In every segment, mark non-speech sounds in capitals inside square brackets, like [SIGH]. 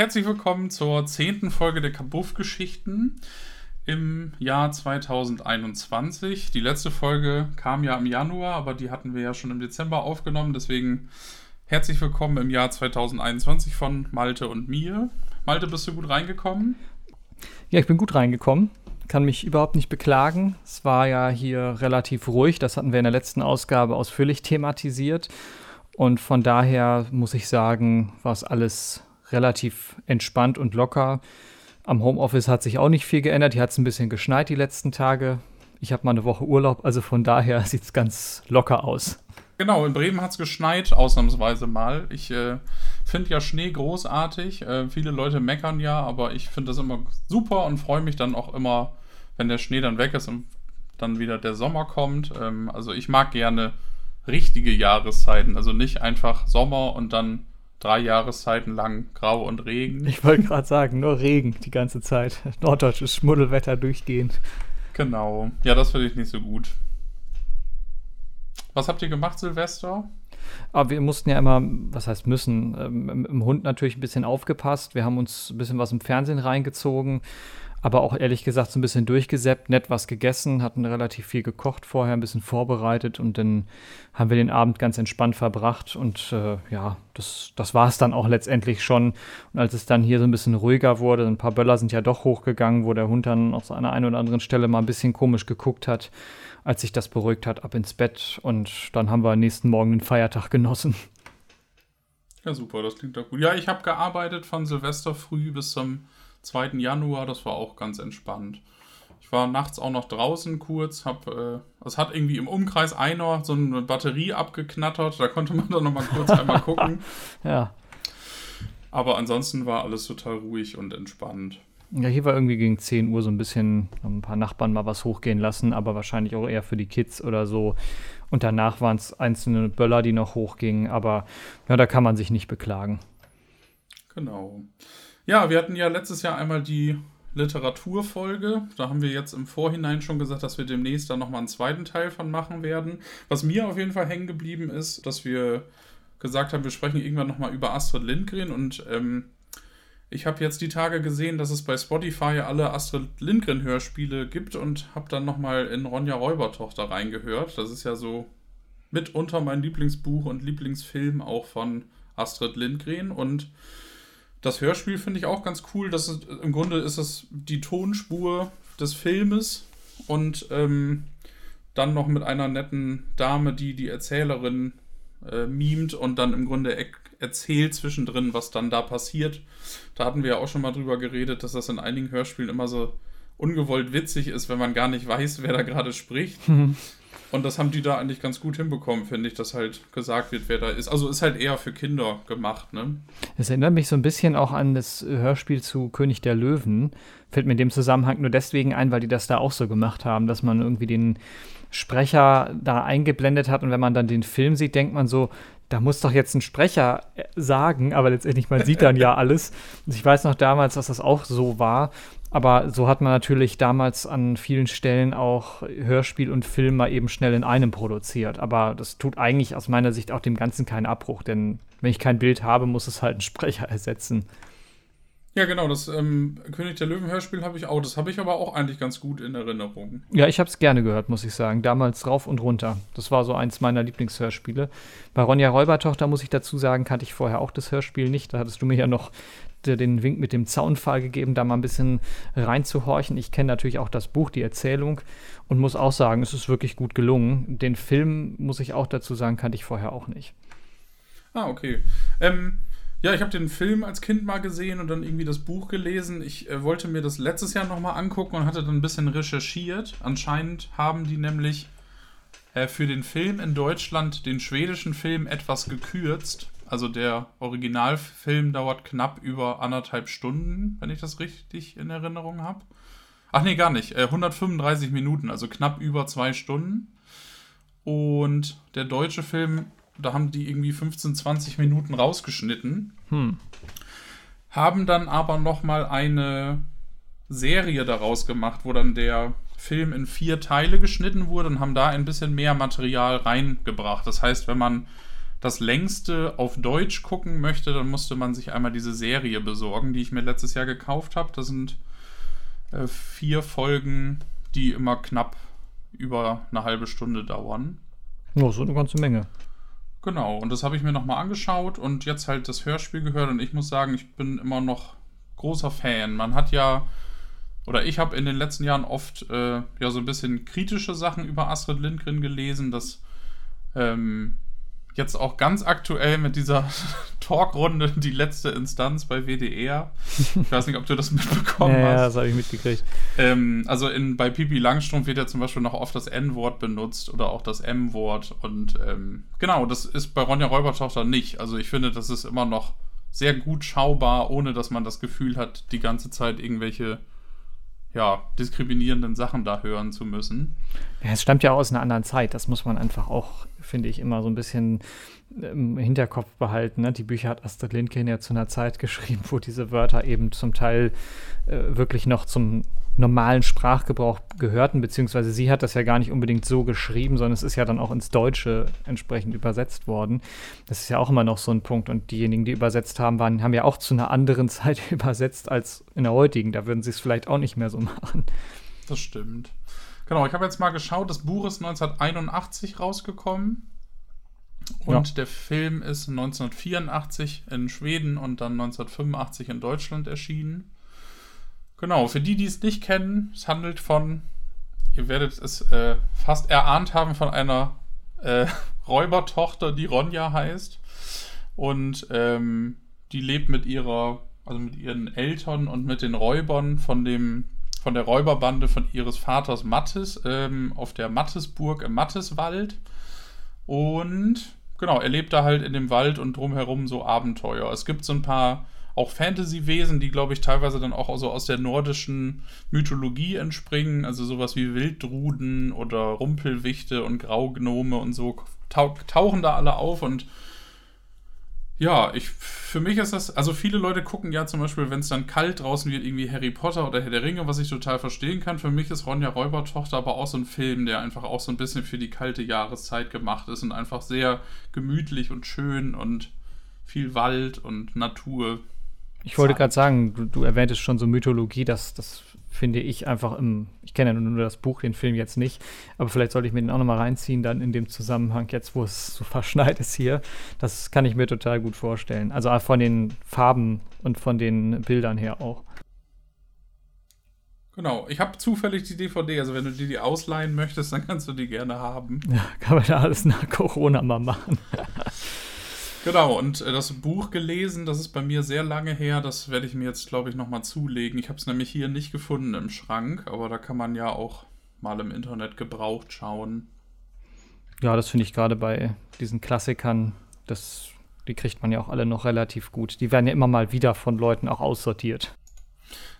Herzlich willkommen zur zehnten Folge der Kabuff-Geschichten im Jahr 2021. Die letzte Folge kam ja im Januar, aber die hatten wir ja schon im Dezember aufgenommen. Deswegen herzlich willkommen im Jahr 2021 von Malte und mir. Malte, bist du gut reingekommen? Ja, ich bin gut reingekommen. Kann mich überhaupt nicht beklagen. Es war ja hier relativ ruhig. Das hatten wir in der letzten Ausgabe ausführlich thematisiert. Und von daher muss ich sagen, war es alles relativ entspannt und locker. Am Homeoffice hat sich auch nicht viel geändert. Hier hat es ein bisschen geschneit die letzten Tage. Ich habe mal eine Woche Urlaub, also von daher [LAUGHS] sieht es ganz locker aus. Genau, in Bremen hat es geschneit, ausnahmsweise mal. Ich äh, finde ja Schnee großartig. Äh, viele Leute meckern ja, aber ich finde das immer super und freue mich dann auch immer, wenn der Schnee dann weg ist und dann wieder der Sommer kommt. Ähm, also ich mag gerne richtige Jahreszeiten, also nicht einfach Sommer und dann drei Jahreszeiten lang Grau und Regen. Ich wollte gerade sagen, nur Regen die ganze Zeit. [LAUGHS] Norddeutsches Schmuddelwetter durchgehend. Genau. Ja, das finde ich nicht so gut. Was habt ihr gemacht, Silvester? Aber wir mussten ja immer, was heißt müssen, ähm, im Hund natürlich ein bisschen aufgepasst. Wir haben uns ein bisschen was im Fernsehen reingezogen aber auch ehrlich gesagt so ein bisschen durchgesäppt, nett was gegessen, hatten relativ viel gekocht vorher, ein bisschen vorbereitet und dann haben wir den Abend ganz entspannt verbracht und äh, ja, das, das war es dann auch letztendlich schon. Und als es dann hier so ein bisschen ruhiger wurde, ein paar Böller sind ja doch hochgegangen, wo der Hund dann auf einer einen oder anderen Stelle mal ein bisschen komisch geguckt hat, als sich das beruhigt hat, ab ins Bett und dann haben wir nächsten Morgen den Feiertag genossen. Ja, super, das klingt doch gut. Ja, ich habe gearbeitet von Silvester früh bis zum 2. Januar, das war auch ganz entspannt. Ich war nachts auch noch draußen kurz, hab, äh, es hat irgendwie im Umkreis einer so eine Batterie abgeknattert, da konnte man dann nochmal kurz einmal [LAUGHS] gucken. Ja. Aber ansonsten war alles total ruhig und entspannt. Ja, hier war irgendwie gegen 10 Uhr so ein bisschen, ein paar Nachbarn mal was hochgehen lassen, aber wahrscheinlich auch eher für die Kids oder so. Und danach waren es einzelne Böller, die noch hochgingen, aber ja, da kann man sich nicht beklagen. Genau. Ja, wir hatten ja letztes Jahr einmal die Literaturfolge. Da haben wir jetzt im Vorhinein schon gesagt, dass wir demnächst da nochmal einen zweiten Teil von machen werden. Was mir auf jeden Fall hängen geblieben ist, dass wir gesagt haben, wir sprechen irgendwann nochmal über Astrid Lindgren und ähm, ich habe jetzt die Tage gesehen, dass es bei Spotify alle Astrid Lindgren Hörspiele gibt und habe dann nochmal in Ronja Räubertochter reingehört. Das ist ja so mitunter mein Lieblingsbuch und Lieblingsfilm auch von Astrid Lindgren und das Hörspiel finde ich auch ganz cool. Das ist, Im Grunde ist es die Tonspur des Filmes und ähm, dann noch mit einer netten Dame, die die Erzählerin äh, mimt und dann im Grunde e erzählt zwischendrin, was dann da passiert. Da hatten wir ja auch schon mal drüber geredet, dass das in einigen Hörspielen immer so ungewollt witzig ist, wenn man gar nicht weiß, wer da gerade spricht. [LAUGHS] Und das haben die da eigentlich ganz gut hinbekommen, finde ich, dass halt gesagt wird, wer da ist. Also ist halt eher für Kinder gemacht, ne? Es erinnert mich so ein bisschen auch an das Hörspiel zu König der Löwen. Fällt mir in dem Zusammenhang nur deswegen ein, weil die das da auch so gemacht haben, dass man irgendwie den Sprecher da eingeblendet hat und wenn man dann den Film sieht, denkt man so, da muss doch jetzt ein Sprecher sagen, aber letztendlich, man sieht dann ja [LAUGHS] alles. Und ich weiß noch damals, dass das auch so war. Aber so hat man natürlich damals an vielen Stellen auch Hörspiel und Film mal eben schnell in einem produziert. Aber das tut eigentlich aus meiner Sicht auch dem Ganzen keinen Abbruch, denn wenn ich kein Bild habe, muss es halt ein Sprecher [LAUGHS] ersetzen. Ja, genau, das ähm, König der Löwen-Hörspiel habe ich auch. Das habe ich aber auch eigentlich ganz gut in Erinnerung. Ja, ich habe es gerne gehört, muss ich sagen. Damals rauf und runter. Das war so eins meiner Lieblingshörspiele. Bei Ronja Räubertochter, muss ich dazu sagen, kannte ich vorher auch das Hörspiel nicht. Da hattest du mir ja noch den Wink mit dem Zaunpfahl gegeben, da mal ein bisschen reinzuhorchen. Ich kenne natürlich auch das Buch, die Erzählung und muss auch sagen, es ist wirklich gut gelungen. Den Film, muss ich auch dazu sagen, kannte ich vorher auch nicht. Ah, okay. Ähm, ja, ich habe den Film als Kind mal gesehen und dann irgendwie das Buch gelesen. Ich äh, wollte mir das letztes Jahr nochmal angucken und hatte dann ein bisschen recherchiert. Anscheinend haben die nämlich äh, für den Film in Deutschland den schwedischen Film etwas gekürzt also der Originalfilm dauert knapp über anderthalb Stunden, wenn ich das richtig in Erinnerung habe. Ach nee, gar nicht. 135 äh, Minuten, also knapp über zwei Stunden. Und der deutsche Film, da haben die irgendwie 15, 20 Minuten rausgeschnitten. Hm. Haben dann aber nochmal eine Serie daraus gemacht, wo dann der Film in vier Teile geschnitten wurde und haben da ein bisschen mehr Material reingebracht. Das heißt, wenn man das längste auf Deutsch gucken möchte, dann musste man sich einmal diese Serie besorgen, die ich mir letztes Jahr gekauft habe. Das sind äh, vier Folgen, die immer knapp über eine halbe Stunde dauern. Ja, so eine ganze Menge. Genau, und das habe ich mir nochmal angeschaut und jetzt halt das Hörspiel gehört und ich muss sagen, ich bin immer noch großer Fan. Man hat ja, oder ich habe in den letzten Jahren oft äh, ja so ein bisschen kritische Sachen über Astrid Lindgren gelesen, dass ähm, jetzt auch ganz aktuell mit dieser [LAUGHS] Talkrunde die letzte Instanz bei WDR. Ich weiß nicht, ob du das mitbekommen ja, hast. Ja, das habe ich mitgekriegt. Ähm, also in, bei Pipi Langstrumpf wird ja zum Beispiel noch oft das N-Wort benutzt oder auch das M-Wort. Und ähm, genau, das ist bei Ronja Räubertochter nicht. Also ich finde, das ist immer noch sehr gut schaubar, ohne dass man das Gefühl hat, die ganze Zeit irgendwelche ja, diskriminierenden Sachen da hören zu müssen. Es stammt ja aus einer anderen Zeit. Das muss man einfach auch, finde ich, immer so ein bisschen im Hinterkopf behalten. Ne? Die Bücher hat Astrid Lindgren ja zu einer Zeit geschrieben, wo diese Wörter eben zum Teil äh, wirklich noch zum normalen Sprachgebrauch gehörten, beziehungsweise sie hat das ja gar nicht unbedingt so geschrieben, sondern es ist ja dann auch ins Deutsche entsprechend übersetzt worden. Das ist ja auch immer noch so ein Punkt. Und diejenigen, die übersetzt haben, waren, haben ja auch zu einer anderen [LAUGHS] Zeit [LAUGHS] übersetzt als in der heutigen. Da würden sie es vielleicht auch nicht mehr so machen. Das stimmt. Genau, ich habe jetzt mal geschaut, das Buch ist 1981 rausgekommen. Und ja. der Film ist 1984 in Schweden und dann 1985 in Deutschland erschienen. Genau, für die, die es nicht kennen, es handelt von, ihr werdet es äh, fast erahnt haben, von einer äh, [LAUGHS] Räubertochter, die Ronja heißt. Und ähm, die lebt mit ihrer, also mit ihren Eltern und mit den Räubern von dem, von der Räuberbande von ihres Vaters Mattes ähm, auf der Mattesburg im Matteswald. Und genau, er lebt da halt in dem Wald und drumherum so Abenteuer. Es gibt so ein paar auch Fantasy-Wesen, die, glaube ich, teilweise dann auch so aus der nordischen Mythologie entspringen. Also sowas wie Wilddruden oder Rumpelwichte und Graugnome und so tauch, tauchen da alle auf und ja, ich, für mich ist das, also viele Leute gucken ja zum Beispiel, wenn es dann kalt draußen wird, irgendwie Harry Potter oder Herr der Ringe, was ich total verstehen kann. Für mich ist Ronja Räubertochter aber auch so ein Film, der einfach auch so ein bisschen für die kalte Jahreszeit gemacht ist und einfach sehr gemütlich und schön und viel Wald und Natur. Ich wollte gerade sagen, du, du erwähntest schon so Mythologie, das, das finde ich einfach im, ich kenne ja nur das Buch, den Film jetzt nicht, aber vielleicht sollte ich mir den auch nochmal reinziehen, dann in dem Zusammenhang, jetzt wo es so [LAUGHS] verschneit ist hier. Das kann ich mir total gut vorstellen. Also von den Farben und von den Bildern her auch. Genau, ich habe zufällig die DVD, also wenn du dir die ausleihen möchtest, dann kannst du die gerne haben. Ja, kann man da alles nach Corona mal machen. [LAUGHS] Genau, und äh, das Buch gelesen, das ist bei mir sehr lange her. Das werde ich mir jetzt, glaube ich, nochmal zulegen. Ich habe es nämlich hier nicht gefunden im Schrank, aber da kann man ja auch mal im Internet gebraucht schauen. Ja, das finde ich gerade bei diesen Klassikern, das, die kriegt man ja auch alle noch relativ gut. Die werden ja immer mal wieder von Leuten auch aussortiert.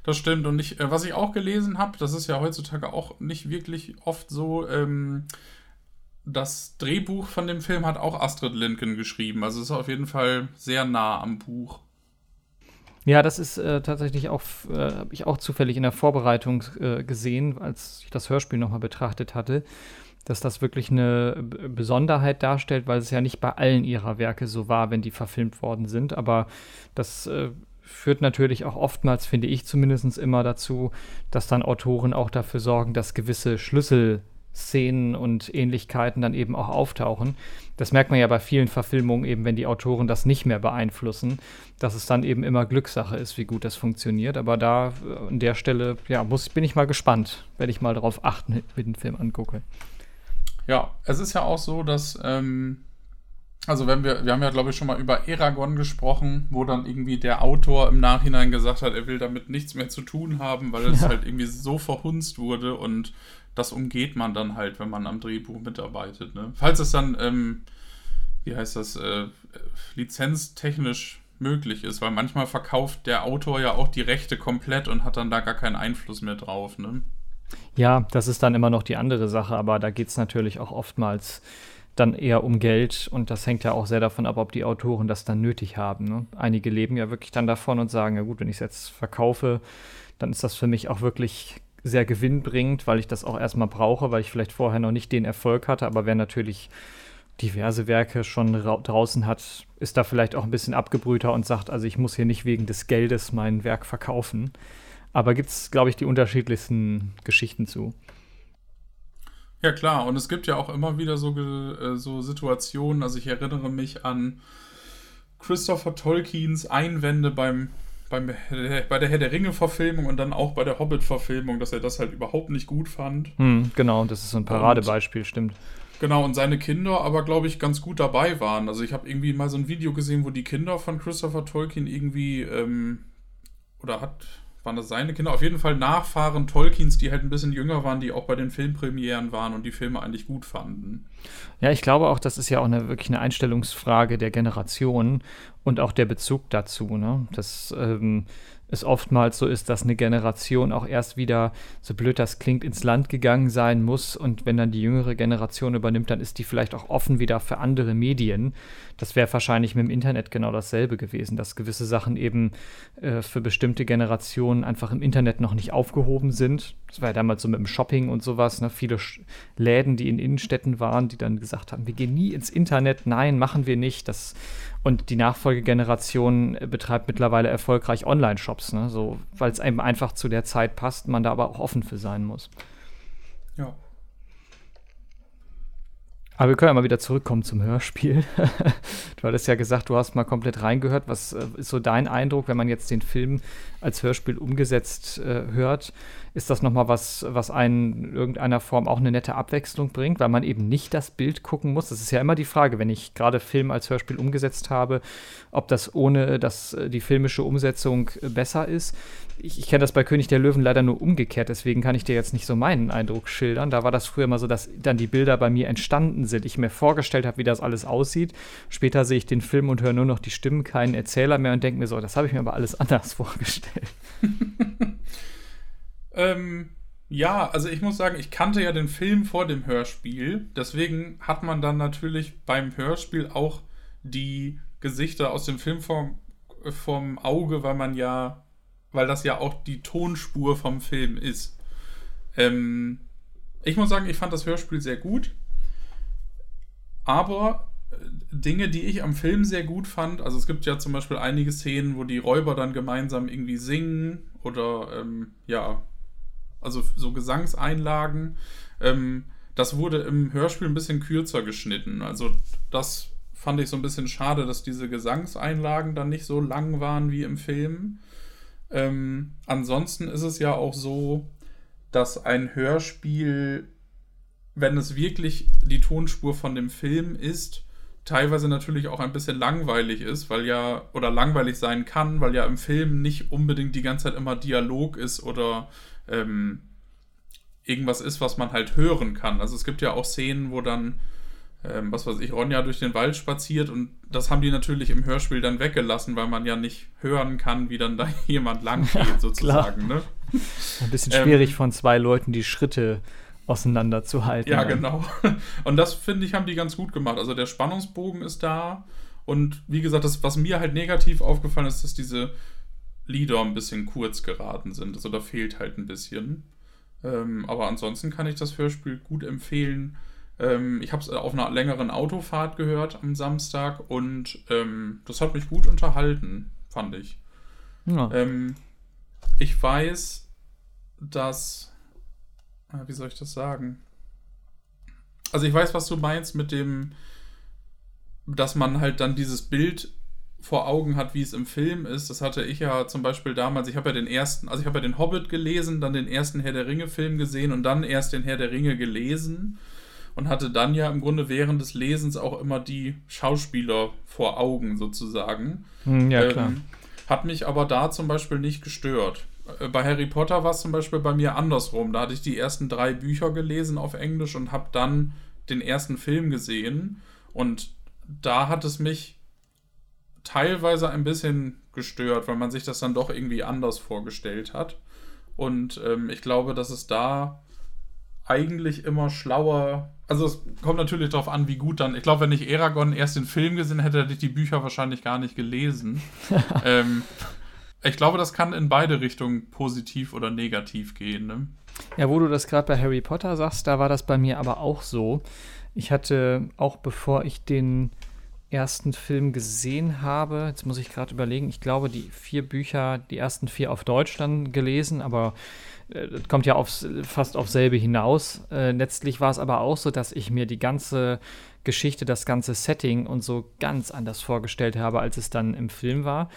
Das stimmt. Und ich, äh, was ich auch gelesen habe, das ist ja heutzutage auch nicht wirklich oft so, ähm, das Drehbuch von dem Film hat auch Astrid Lindgren geschrieben. Also ist auf jeden Fall sehr nah am Buch. Ja, das ist äh, tatsächlich auch, äh, habe ich auch zufällig in der Vorbereitung äh, gesehen, als ich das Hörspiel nochmal betrachtet hatte, dass das wirklich eine Besonderheit darstellt, weil es ja nicht bei allen ihrer Werke so war, wenn die verfilmt worden sind. Aber das äh, führt natürlich auch oftmals, finde ich zumindest immer dazu, dass dann Autoren auch dafür sorgen, dass gewisse Schlüssel Szenen und Ähnlichkeiten dann eben auch auftauchen. Das merkt man ja bei vielen Verfilmungen eben, wenn die Autoren das nicht mehr beeinflussen, dass es dann eben immer Glückssache ist, wie gut das funktioniert. Aber da äh, an der Stelle, ja, muss, bin ich mal gespannt, werde ich mal darauf achten, [LAUGHS] wenn ich den Film angucke. Ja, es ist ja auch so, dass, ähm, also wenn wir, wir haben ja glaube ich schon mal über Eragon gesprochen, wo dann irgendwie der Autor im Nachhinein gesagt hat, er will damit nichts mehr zu tun haben, weil es ja. halt irgendwie so verhunzt wurde und das umgeht man dann halt, wenn man am Drehbuch mitarbeitet. Ne? Falls es dann, ähm, wie heißt das, äh, lizenztechnisch möglich ist, weil manchmal verkauft der Autor ja auch die Rechte komplett und hat dann da gar keinen Einfluss mehr drauf. Ne? Ja, das ist dann immer noch die andere Sache, aber da geht es natürlich auch oftmals dann eher um Geld und das hängt ja auch sehr davon ab, ob die Autoren das dann nötig haben. Ne? Einige leben ja wirklich dann davon und sagen, ja gut, wenn ich es jetzt verkaufe, dann ist das für mich auch wirklich sehr gewinnbringend, weil ich das auch erstmal brauche, weil ich vielleicht vorher noch nicht den Erfolg hatte, aber wer natürlich diverse Werke schon draußen hat, ist da vielleicht auch ein bisschen abgebrühter und sagt, also ich muss hier nicht wegen des Geldes mein Werk verkaufen. Aber gibt es, glaube ich, die unterschiedlichsten Geschichten zu. Ja, klar. Und es gibt ja auch immer wieder so, äh, so Situationen. Also ich erinnere mich an Christopher Tolkiens Einwände beim, beim, bei der Herr der Ringe-Verfilmung und dann auch bei der Hobbit-Verfilmung, dass er das halt überhaupt nicht gut fand. Hm, genau, das ist so ein Paradebeispiel, und, stimmt. Genau, und seine Kinder aber, glaube ich, ganz gut dabei waren. Also ich habe irgendwie mal so ein Video gesehen, wo die Kinder von Christopher Tolkien irgendwie, ähm, oder hat, waren das seine Kinder? Auf jeden Fall Nachfahren Tolkiens, die halt ein bisschen jünger waren, die auch bei den Filmpremieren waren und die Filme eigentlich gut fanden. Ja, ich glaube auch, das ist ja auch eine, wirklich eine Einstellungsfrage der Generation und auch der Bezug dazu. Ne? Das ähm, es oftmals so ist, dass eine Generation auch erst wieder, so blöd das klingt, ins Land gegangen sein muss und wenn dann die jüngere Generation übernimmt, dann ist die vielleicht auch offen wieder für andere Medien. Das wäre wahrscheinlich mit dem Internet genau dasselbe gewesen, dass gewisse Sachen eben äh, für bestimmte Generationen einfach im Internet noch nicht aufgehoben sind. Das war ja damals so mit dem Shopping und sowas, ne? viele Sch Läden, die in Innenstädten waren, die dann gesagt haben, wir gehen nie ins Internet, nein, machen wir nicht. Das und die Nachfolgegeneration betreibt mittlerweile erfolgreich Online-Shops, ne? so, weil es einem einfach zu der Zeit passt, man da aber auch offen für sein muss. Ja. Aber wir können ja mal wieder zurückkommen zum Hörspiel. [LAUGHS] du hattest ja gesagt, du hast mal komplett reingehört. Was äh, ist so dein Eindruck, wenn man jetzt den Film als Hörspiel umgesetzt äh, hört? ist das nochmal was, was einen in irgendeiner Form auch eine nette Abwechslung bringt, weil man eben nicht das Bild gucken muss. Das ist ja immer die Frage, wenn ich gerade Film als Hörspiel umgesetzt habe, ob das ohne dass die filmische Umsetzung besser ist. Ich, ich kenne das bei König der Löwen leider nur umgekehrt, deswegen kann ich dir jetzt nicht so meinen Eindruck schildern. Da war das früher immer so, dass dann die Bilder bei mir entstanden sind. Ich mir vorgestellt habe, wie das alles aussieht. Später sehe ich den Film und höre nur noch die Stimmen, keinen Erzähler mehr und denke mir so, das habe ich mir aber alles [LAUGHS] anders vorgestellt. [LAUGHS] Ähm, ja, also ich muss sagen, ich kannte ja den Film vor dem Hörspiel. Deswegen hat man dann natürlich beim Hörspiel auch die Gesichter aus dem Film vom, vom Auge, weil man ja, weil das ja auch die Tonspur vom Film ist. Ähm, ich muss sagen, ich fand das Hörspiel sehr gut. Aber äh, Dinge, die ich am Film sehr gut fand, also es gibt ja zum Beispiel einige Szenen, wo die Räuber dann gemeinsam irgendwie singen oder ähm, ja, also so Gesangseinlagen. Ähm, das wurde im Hörspiel ein bisschen kürzer geschnitten. Also das fand ich so ein bisschen schade, dass diese Gesangseinlagen dann nicht so lang waren wie im Film. Ähm, ansonsten ist es ja auch so, dass ein Hörspiel, wenn es wirklich die Tonspur von dem Film ist, teilweise natürlich auch ein bisschen langweilig ist, weil ja, oder langweilig sein kann, weil ja im Film nicht unbedingt die ganze Zeit immer Dialog ist oder ähm, irgendwas ist, was man halt hören kann. Also es gibt ja auch Szenen, wo dann, ähm, was weiß ich, Ronja durch den Wald spaziert und das haben die natürlich im Hörspiel dann weggelassen, weil man ja nicht hören kann, wie dann da [LAUGHS] jemand lang geht, sozusagen. ne? Ein bisschen schwierig ähm, von zwei Leuten die Schritte auseinanderzuhalten. Ja, genau. [LAUGHS] Und das finde ich, haben die ganz gut gemacht. Also der Spannungsbogen ist da. Und wie gesagt, das, was mir halt negativ aufgefallen ist, dass diese Lieder ein bisschen kurz geraten sind. Also da fehlt halt ein bisschen. Ähm, aber ansonsten kann ich das Hörspiel gut empfehlen. Ähm, ich habe es auf einer längeren Autofahrt gehört am Samstag und ähm, das hat mich gut unterhalten, fand ich. Ja. Ähm, ich weiß, dass. Äh, wie soll ich das sagen? Also ich weiß, was du meinst mit dem, dass man halt dann dieses Bild vor Augen hat, wie es im Film ist. Das hatte ich ja zum Beispiel damals, ich habe ja den ersten, also ich habe ja den Hobbit gelesen, dann den ersten Herr der Ringe-Film gesehen und dann erst den Herr der Ringe gelesen und hatte dann ja im Grunde während des Lesens auch immer die Schauspieler vor Augen sozusagen. Hm, ja, klar. Ähm, hat mich aber da zum Beispiel nicht gestört. Äh, bei Harry Potter war es zum Beispiel bei mir andersrum. Da hatte ich die ersten drei Bücher gelesen auf Englisch und habe dann den ersten Film gesehen. Und da hat es mich teilweise ein bisschen gestört, weil man sich das dann doch irgendwie anders vorgestellt hat. Und ähm, ich glaube, dass es da eigentlich immer schlauer. Also es kommt natürlich darauf an, wie gut dann. Ich glaube, wenn ich Eragon erst den Film gesehen hätte, hätte ich die Bücher wahrscheinlich gar nicht gelesen. [LAUGHS] ähm, ich glaube, das kann in beide Richtungen positiv oder negativ gehen. Ne? Ja, wo du das gerade bei Harry Potter sagst, da war das bei mir aber auch so. Ich hatte auch bevor ich den ersten Film gesehen habe, jetzt muss ich gerade überlegen, ich glaube, die vier Bücher, die ersten vier auf Deutsch dann gelesen, aber das kommt ja aufs, fast auf selbe hinaus. Äh, letztlich war es aber auch so, dass ich mir die ganze Geschichte, das ganze Setting und so ganz anders vorgestellt habe, als es dann im Film war.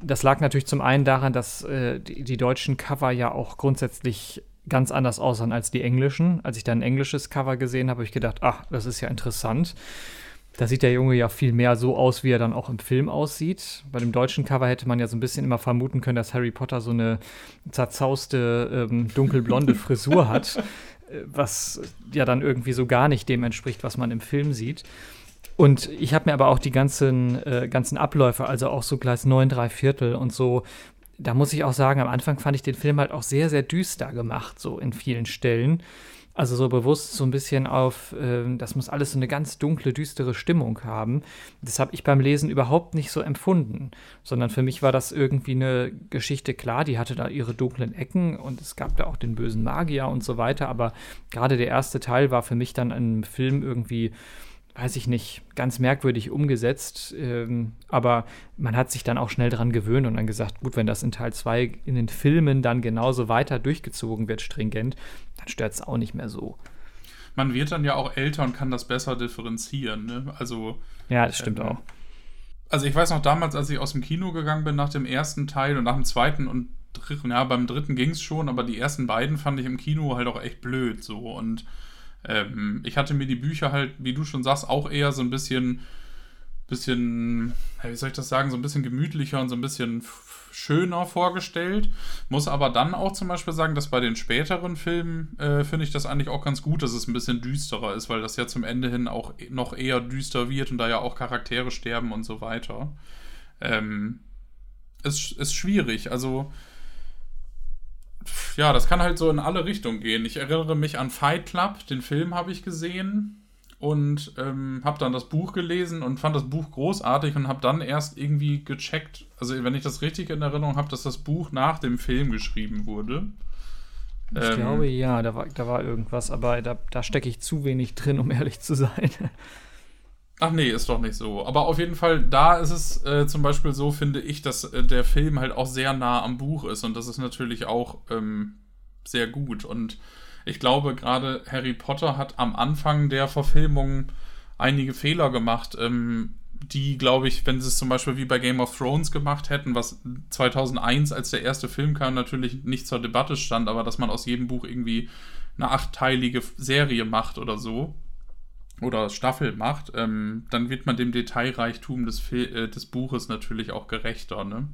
Das lag natürlich zum einen daran, dass äh, die, die, deutschen Cover ja auch grundsätzlich ganz anders aussahen als die englischen. Als ich dann ein englisches Cover gesehen habe, habe ich gedacht, ach, das ist ja interessant. Da sieht der Junge ja viel mehr so aus, wie er dann auch im Film aussieht. Bei dem deutschen Cover hätte man ja so ein bisschen immer vermuten können, dass Harry Potter so eine zerzauste, ähm, dunkelblonde Frisur hat, [LAUGHS] äh, was ja dann irgendwie so gar nicht dem entspricht, was man im Film sieht. Und ich habe mir aber auch die ganzen, äh, ganzen Abläufe, also auch so Gleis 9, 3 Viertel und so, da muss ich auch sagen, am Anfang fand ich den Film halt auch sehr, sehr düster gemacht, so in vielen Stellen. Also so bewusst so ein bisschen auf, äh, das muss alles so eine ganz dunkle, düstere Stimmung haben. Das habe ich beim Lesen überhaupt nicht so empfunden, sondern für mich war das irgendwie eine Geschichte, klar, die hatte da ihre dunklen Ecken und es gab da auch den bösen Magier und so weiter, aber gerade der erste Teil war für mich dann ein Film irgendwie weiß ich nicht, ganz merkwürdig umgesetzt. Ähm, aber man hat sich dann auch schnell daran gewöhnt und dann gesagt, gut, wenn das in Teil 2 in den Filmen dann genauso weiter durchgezogen wird, stringent, dann stört es auch nicht mehr so. Man wird dann ja auch älter und kann das besser differenzieren. Ne? Also, ja, das stimmt äh, auch. Also ich weiß noch damals, als ich aus dem Kino gegangen bin nach dem ersten Teil und nach dem zweiten und dritten, ja, beim dritten ging es schon, aber die ersten beiden fand ich im Kino halt auch echt blöd so und ähm, ich hatte mir die Bücher halt, wie du schon sagst, auch eher so ein bisschen, bisschen, wie soll ich das sagen, so ein bisschen gemütlicher und so ein bisschen schöner vorgestellt. Muss aber dann auch zum Beispiel sagen, dass bei den späteren Filmen äh, finde ich das eigentlich auch ganz gut, dass es ein bisschen düsterer ist, weil das ja zum Ende hin auch noch eher düster wird und da ja auch Charaktere sterben und so weiter. Ähm, ist, ist schwierig. Also ja, das kann halt so in alle Richtungen gehen. Ich erinnere mich an Fight Club, den Film habe ich gesehen und ähm, habe dann das Buch gelesen und fand das Buch großartig und habe dann erst irgendwie gecheckt, also wenn ich das richtig in Erinnerung habe, dass das Buch nach dem Film geschrieben wurde. Ich ähm, glaube ja, da war, da war irgendwas, aber da, da stecke ich zu wenig drin, um ehrlich zu sein. [LAUGHS] Ach nee, ist doch nicht so. Aber auf jeden Fall, da ist es äh, zum Beispiel so, finde ich, dass äh, der Film halt auch sehr nah am Buch ist. Und das ist natürlich auch ähm, sehr gut. Und ich glaube, gerade Harry Potter hat am Anfang der Verfilmung einige Fehler gemacht, ähm, die, glaube ich, wenn sie es zum Beispiel wie bei Game of Thrones gemacht hätten, was 2001, als der erste Film kam, natürlich nicht zur Debatte stand, aber dass man aus jedem Buch irgendwie eine achtteilige Serie macht oder so, oder Staffel macht, ähm, dann wird man dem Detailreichtum des, äh, des Buches natürlich auch gerechter. Ne?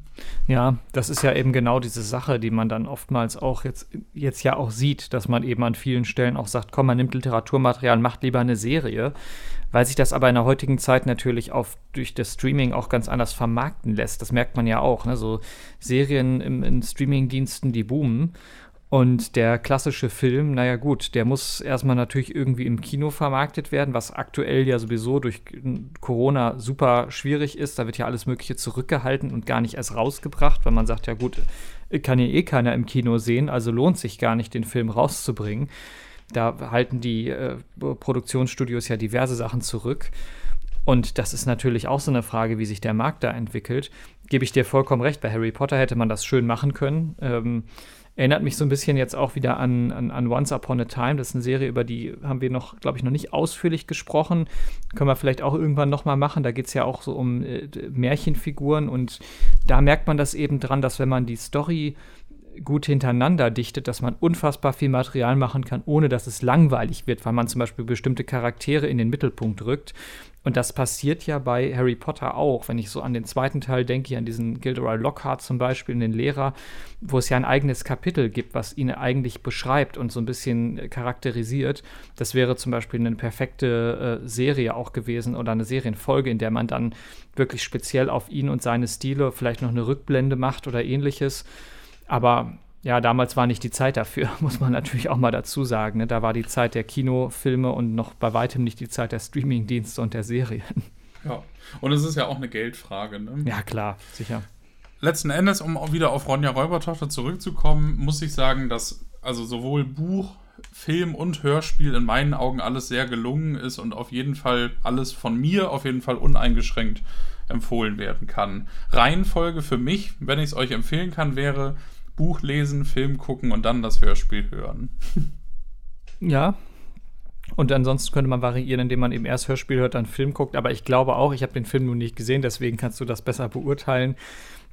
Ja, das ist ja eben genau diese Sache, die man dann oftmals auch jetzt, jetzt ja auch sieht, dass man eben an vielen Stellen auch sagt, komm, man nimmt Literaturmaterial, macht lieber eine Serie, weil sich das aber in der heutigen Zeit natürlich auch durch das Streaming auch ganz anders vermarkten lässt. Das merkt man ja auch. Ne? So Serien im, in Streamingdiensten, die boomen. Und der klassische Film, naja gut, der muss erstmal natürlich irgendwie im Kino vermarktet werden, was aktuell ja sowieso durch Corona super schwierig ist. Da wird ja alles Mögliche zurückgehalten und gar nicht erst rausgebracht, weil man sagt, ja gut, kann ja eh keiner im Kino sehen, also lohnt sich gar nicht, den Film rauszubringen. Da halten die äh, Produktionsstudios ja diverse Sachen zurück. Und das ist natürlich auch so eine Frage, wie sich der Markt da entwickelt. Gebe ich dir vollkommen recht, bei Harry Potter hätte man das schön machen können. Ähm, Erinnert mich so ein bisschen jetzt auch wieder an, an, an, Once Upon a Time. Das ist eine Serie, über die haben wir noch, glaube ich, noch nicht ausführlich gesprochen. Können wir vielleicht auch irgendwann nochmal machen. Da geht es ja auch so um äh, Märchenfiguren und da merkt man das eben dran, dass wenn man die Story gut hintereinander dichtet, dass man unfassbar viel Material machen kann, ohne dass es langweilig wird, weil man zum Beispiel bestimmte Charaktere in den Mittelpunkt rückt. Und das passiert ja bei Harry Potter auch. Wenn ich so an den zweiten Teil denke, an diesen Gilderoy Lockhart zum Beispiel, den Lehrer, wo es ja ein eigenes Kapitel gibt, was ihn eigentlich beschreibt und so ein bisschen charakterisiert. Das wäre zum Beispiel eine perfekte äh, Serie auch gewesen oder eine Serienfolge, in der man dann wirklich speziell auf ihn und seine Stile vielleicht noch eine Rückblende macht oder ähnliches. Aber ja, damals war nicht die Zeit dafür, [LAUGHS] muss man natürlich auch mal dazu sagen. Ne? Da war die Zeit der Kinofilme und noch bei weitem nicht die Zeit der Streamingdienste und der Serien. Ja, und es ist ja auch eine Geldfrage. Ne? Ja, klar, sicher. Letzten Endes, um auch wieder auf Ronja Räubertochter zurückzukommen, muss ich sagen, dass also sowohl Buch Film und Hörspiel in meinen Augen alles sehr gelungen ist und auf jeden Fall alles von mir auf jeden Fall uneingeschränkt empfohlen werden kann. Reihenfolge für mich, wenn ich es euch empfehlen kann, wäre Buch lesen, Film gucken und dann das Hörspiel hören. [LAUGHS] Ja. Und ansonsten könnte man variieren, indem man eben erst Hörspiel hört, dann Film guckt. Aber ich glaube auch, ich habe den Film nun nicht gesehen, deswegen kannst du das besser beurteilen.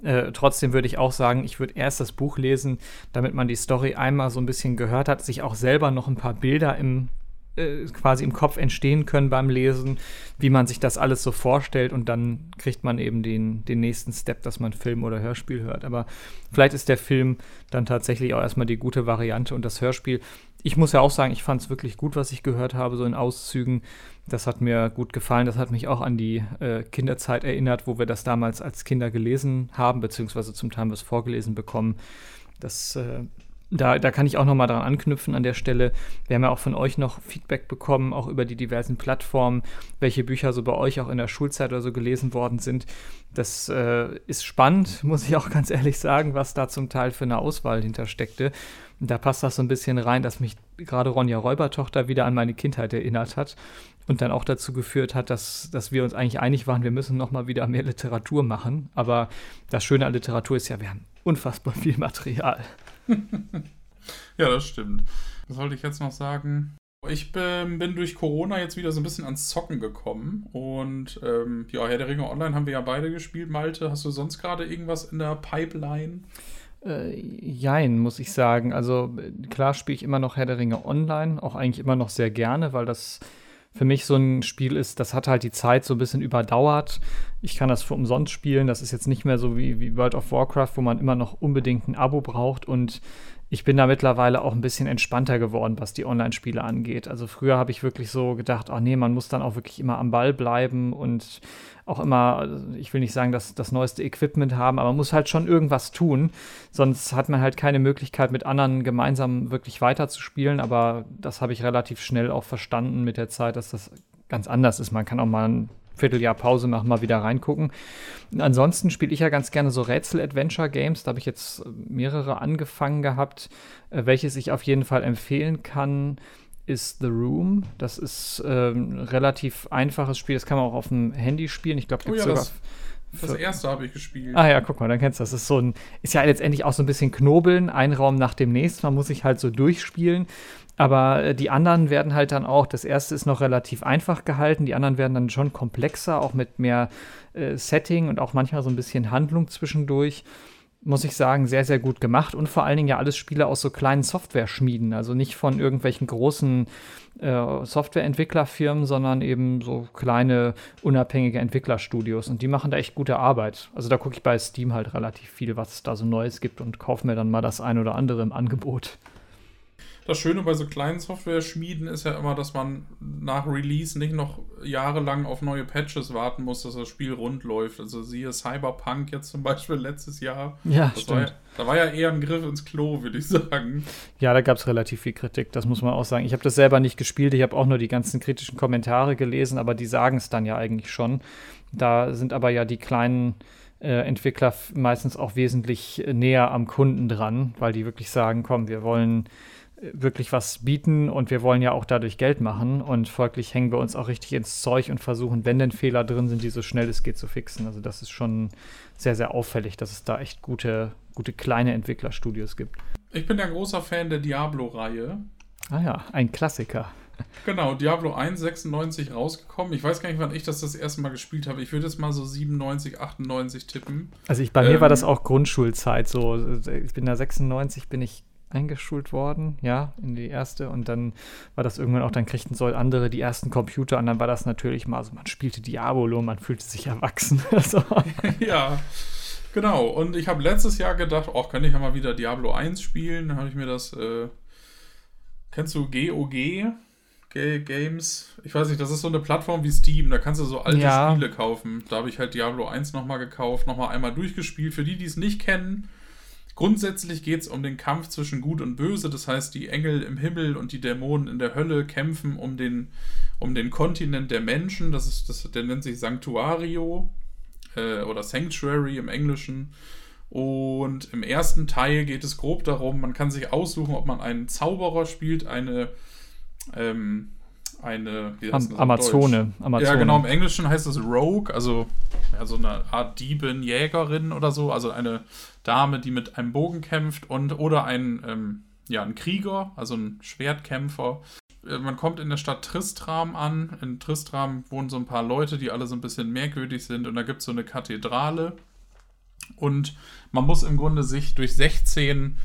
Äh, trotzdem würde ich auch sagen, ich würde erst das Buch lesen, damit man die Story einmal so ein bisschen gehört hat, sich auch selber noch ein paar Bilder im äh, quasi im Kopf entstehen können beim Lesen, wie man sich das alles so vorstellt und dann kriegt man eben den, den nächsten Step, dass man Film oder Hörspiel hört. Aber vielleicht ist der Film dann tatsächlich auch erstmal die gute Variante und das Hörspiel. Ich muss ja auch sagen, ich fand es wirklich gut, was ich gehört habe, so in Auszügen. Das hat mir gut gefallen. Das hat mich auch an die äh, Kinderzeit erinnert, wo wir das damals als Kinder gelesen haben, beziehungsweise zum Teil was vorgelesen bekommen. Das äh, da, da kann ich auch noch mal dran anknüpfen an der Stelle. Wir haben ja auch von euch noch Feedback bekommen, auch über die diversen Plattformen, welche Bücher so bei euch auch in der Schulzeit oder so gelesen worden sind. Das äh, ist spannend, [LAUGHS] muss ich auch ganz ehrlich sagen, was da zum Teil für eine Auswahl hintersteckte. Da passt das so ein bisschen rein, dass mich gerade Ronja Räubertochter wieder an meine Kindheit erinnert hat und dann auch dazu geführt hat, dass, dass wir uns eigentlich einig waren, wir müssen noch mal wieder mehr Literatur machen. Aber das Schöne an Literatur ist ja, wir haben unfassbar viel Material. [LAUGHS] ja, das stimmt. Was wollte ich jetzt noch sagen? Ich bin, bin, durch Corona jetzt wieder so ein bisschen ans Zocken gekommen. Und ähm, ja, Herr der Ringe Online haben wir ja beide gespielt. Malte, hast du sonst gerade irgendwas in der Pipeline? Äh, jein, muss ich sagen. Also klar spiele ich immer noch Herr der Ringe Online, auch eigentlich immer noch sehr gerne, weil das für mich so ein Spiel ist, das hat halt die Zeit so ein bisschen überdauert. Ich kann das für umsonst spielen. Das ist jetzt nicht mehr so wie, wie World of Warcraft, wo man immer noch unbedingt ein Abo braucht. Und ich bin da mittlerweile auch ein bisschen entspannter geworden, was die Online-Spiele angeht. Also früher habe ich wirklich so gedacht, ach nee, man muss dann auch wirklich immer am Ball bleiben und auch immer, ich will nicht sagen, dass das neueste Equipment haben, aber man muss halt schon irgendwas tun. Sonst hat man halt keine Möglichkeit, mit anderen gemeinsam wirklich weiterzuspielen. Aber das habe ich relativ schnell auch verstanden mit der Zeit, dass das ganz anders ist. Man kann auch mal ein Vierteljahr Pause machen, mal wieder reingucken. Ansonsten spiele ich ja ganz gerne so Rätsel-Adventure-Games. Da habe ich jetzt mehrere angefangen gehabt. Äh, welches ich auf jeden Fall empfehlen kann, ist The Room. Das ist ähm, ein relativ einfaches Spiel. Das kann man auch auf dem Handy spielen. Ich glaube, oh ja, das, das erste habe ich gespielt. Ah ja, guck mal, dann kennst du das. Das ist so ein, ist ja letztendlich auch so ein bisschen Knobeln, ein Raum nach dem nächsten. Man muss sich halt so durchspielen. Aber äh, die anderen werden halt dann auch, das erste ist noch relativ einfach gehalten, die anderen werden dann schon komplexer, auch mit mehr äh, Setting und auch manchmal so ein bisschen Handlung zwischendurch. Muss ich sagen, sehr, sehr gut gemacht und vor allen Dingen ja alles Spiele aus so kleinen Software-Schmieden, also nicht von irgendwelchen großen äh, Softwareentwicklerfirmen, sondern eben so kleine unabhängige Entwicklerstudios und die machen da echt gute Arbeit. Also da gucke ich bei Steam halt relativ viel, was es da so Neues gibt und kaufe mir dann mal das ein oder andere im Angebot. Das Schöne bei so kleinen Software-Schmieden ist ja immer, dass man nach Release nicht noch jahrelang auf neue Patches warten muss, dass das Spiel rund läuft. Also siehe Cyberpunk jetzt zum Beispiel letztes Jahr. Ja, das stimmt. War ja, da war ja eher ein Griff ins Klo, würde ich sagen. Ja, da gab es relativ viel Kritik, das muss man auch sagen. Ich habe das selber nicht gespielt, ich habe auch nur die ganzen kritischen Kommentare gelesen, aber die sagen es dann ja eigentlich schon. Da sind aber ja die kleinen äh, Entwickler meistens auch wesentlich näher am Kunden dran, weil die wirklich sagen, komm, wir wollen wirklich was bieten und wir wollen ja auch dadurch Geld machen und folglich hängen wir uns auch richtig ins Zeug und versuchen, wenn denn Fehler drin sind, die so schnell es geht zu fixen. Also das ist schon sehr, sehr auffällig, dass es da echt gute, gute kleine Entwicklerstudios gibt. Ich bin ja großer Fan der Diablo-Reihe. Ah ja, ein Klassiker. Genau, Diablo 1, 96 rausgekommen. Ich weiß gar nicht, wann ich das das erste Mal gespielt habe. Ich würde jetzt mal so 97, 98 tippen. Also ich, bei ähm, mir war das auch Grundschulzeit so. Ich bin da 96, bin ich eingeschult worden, ja, in die erste. Und dann war das irgendwann auch, dann kriegten so andere die ersten Computer und dann war das natürlich mal so, man spielte Diabolo, man fühlte sich erwachsen. [LAUGHS] so. [LAUGHS] ja, genau. Und ich habe letztes Jahr gedacht, oh, kann ich ja mal wieder Diablo 1 spielen. Dann habe ich mir das, äh, kennst du GOG? Games, ich weiß nicht, das ist so eine Plattform wie Steam, da kannst du so alte ja. Spiele kaufen. Da habe ich halt Diablo 1 nochmal gekauft, nochmal einmal durchgespielt. Für die, die es nicht kennen, Grundsätzlich geht es um den Kampf zwischen Gut und Böse, das heißt, die Engel im Himmel und die Dämonen in der Hölle kämpfen um den, um den Kontinent der Menschen. Das ist, das, der nennt sich Sanctuario äh, oder Sanctuary im Englischen. Und im ersten Teil geht es grob darum, man kann sich aussuchen, ob man einen Zauberer spielt, eine, ähm, eine Am Amazone. Amazone. Ja, genau, im Englischen heißt es Rogue, also ja, so eine Art Diebin, Jägerin oder so, also eine Dame, die mit einem Bogen kämpft und oder ein, ähm, ja, ein Krieger, also ein Schwertkämpfer. Äh, man kommt in der Stadt Tristram an. In Tristram wohnen so ein paar Leute, die alle so ein bisschen merkwürdig sind und da gibt es so eine Kathedrale. Und man muss im Grunde sich durch 16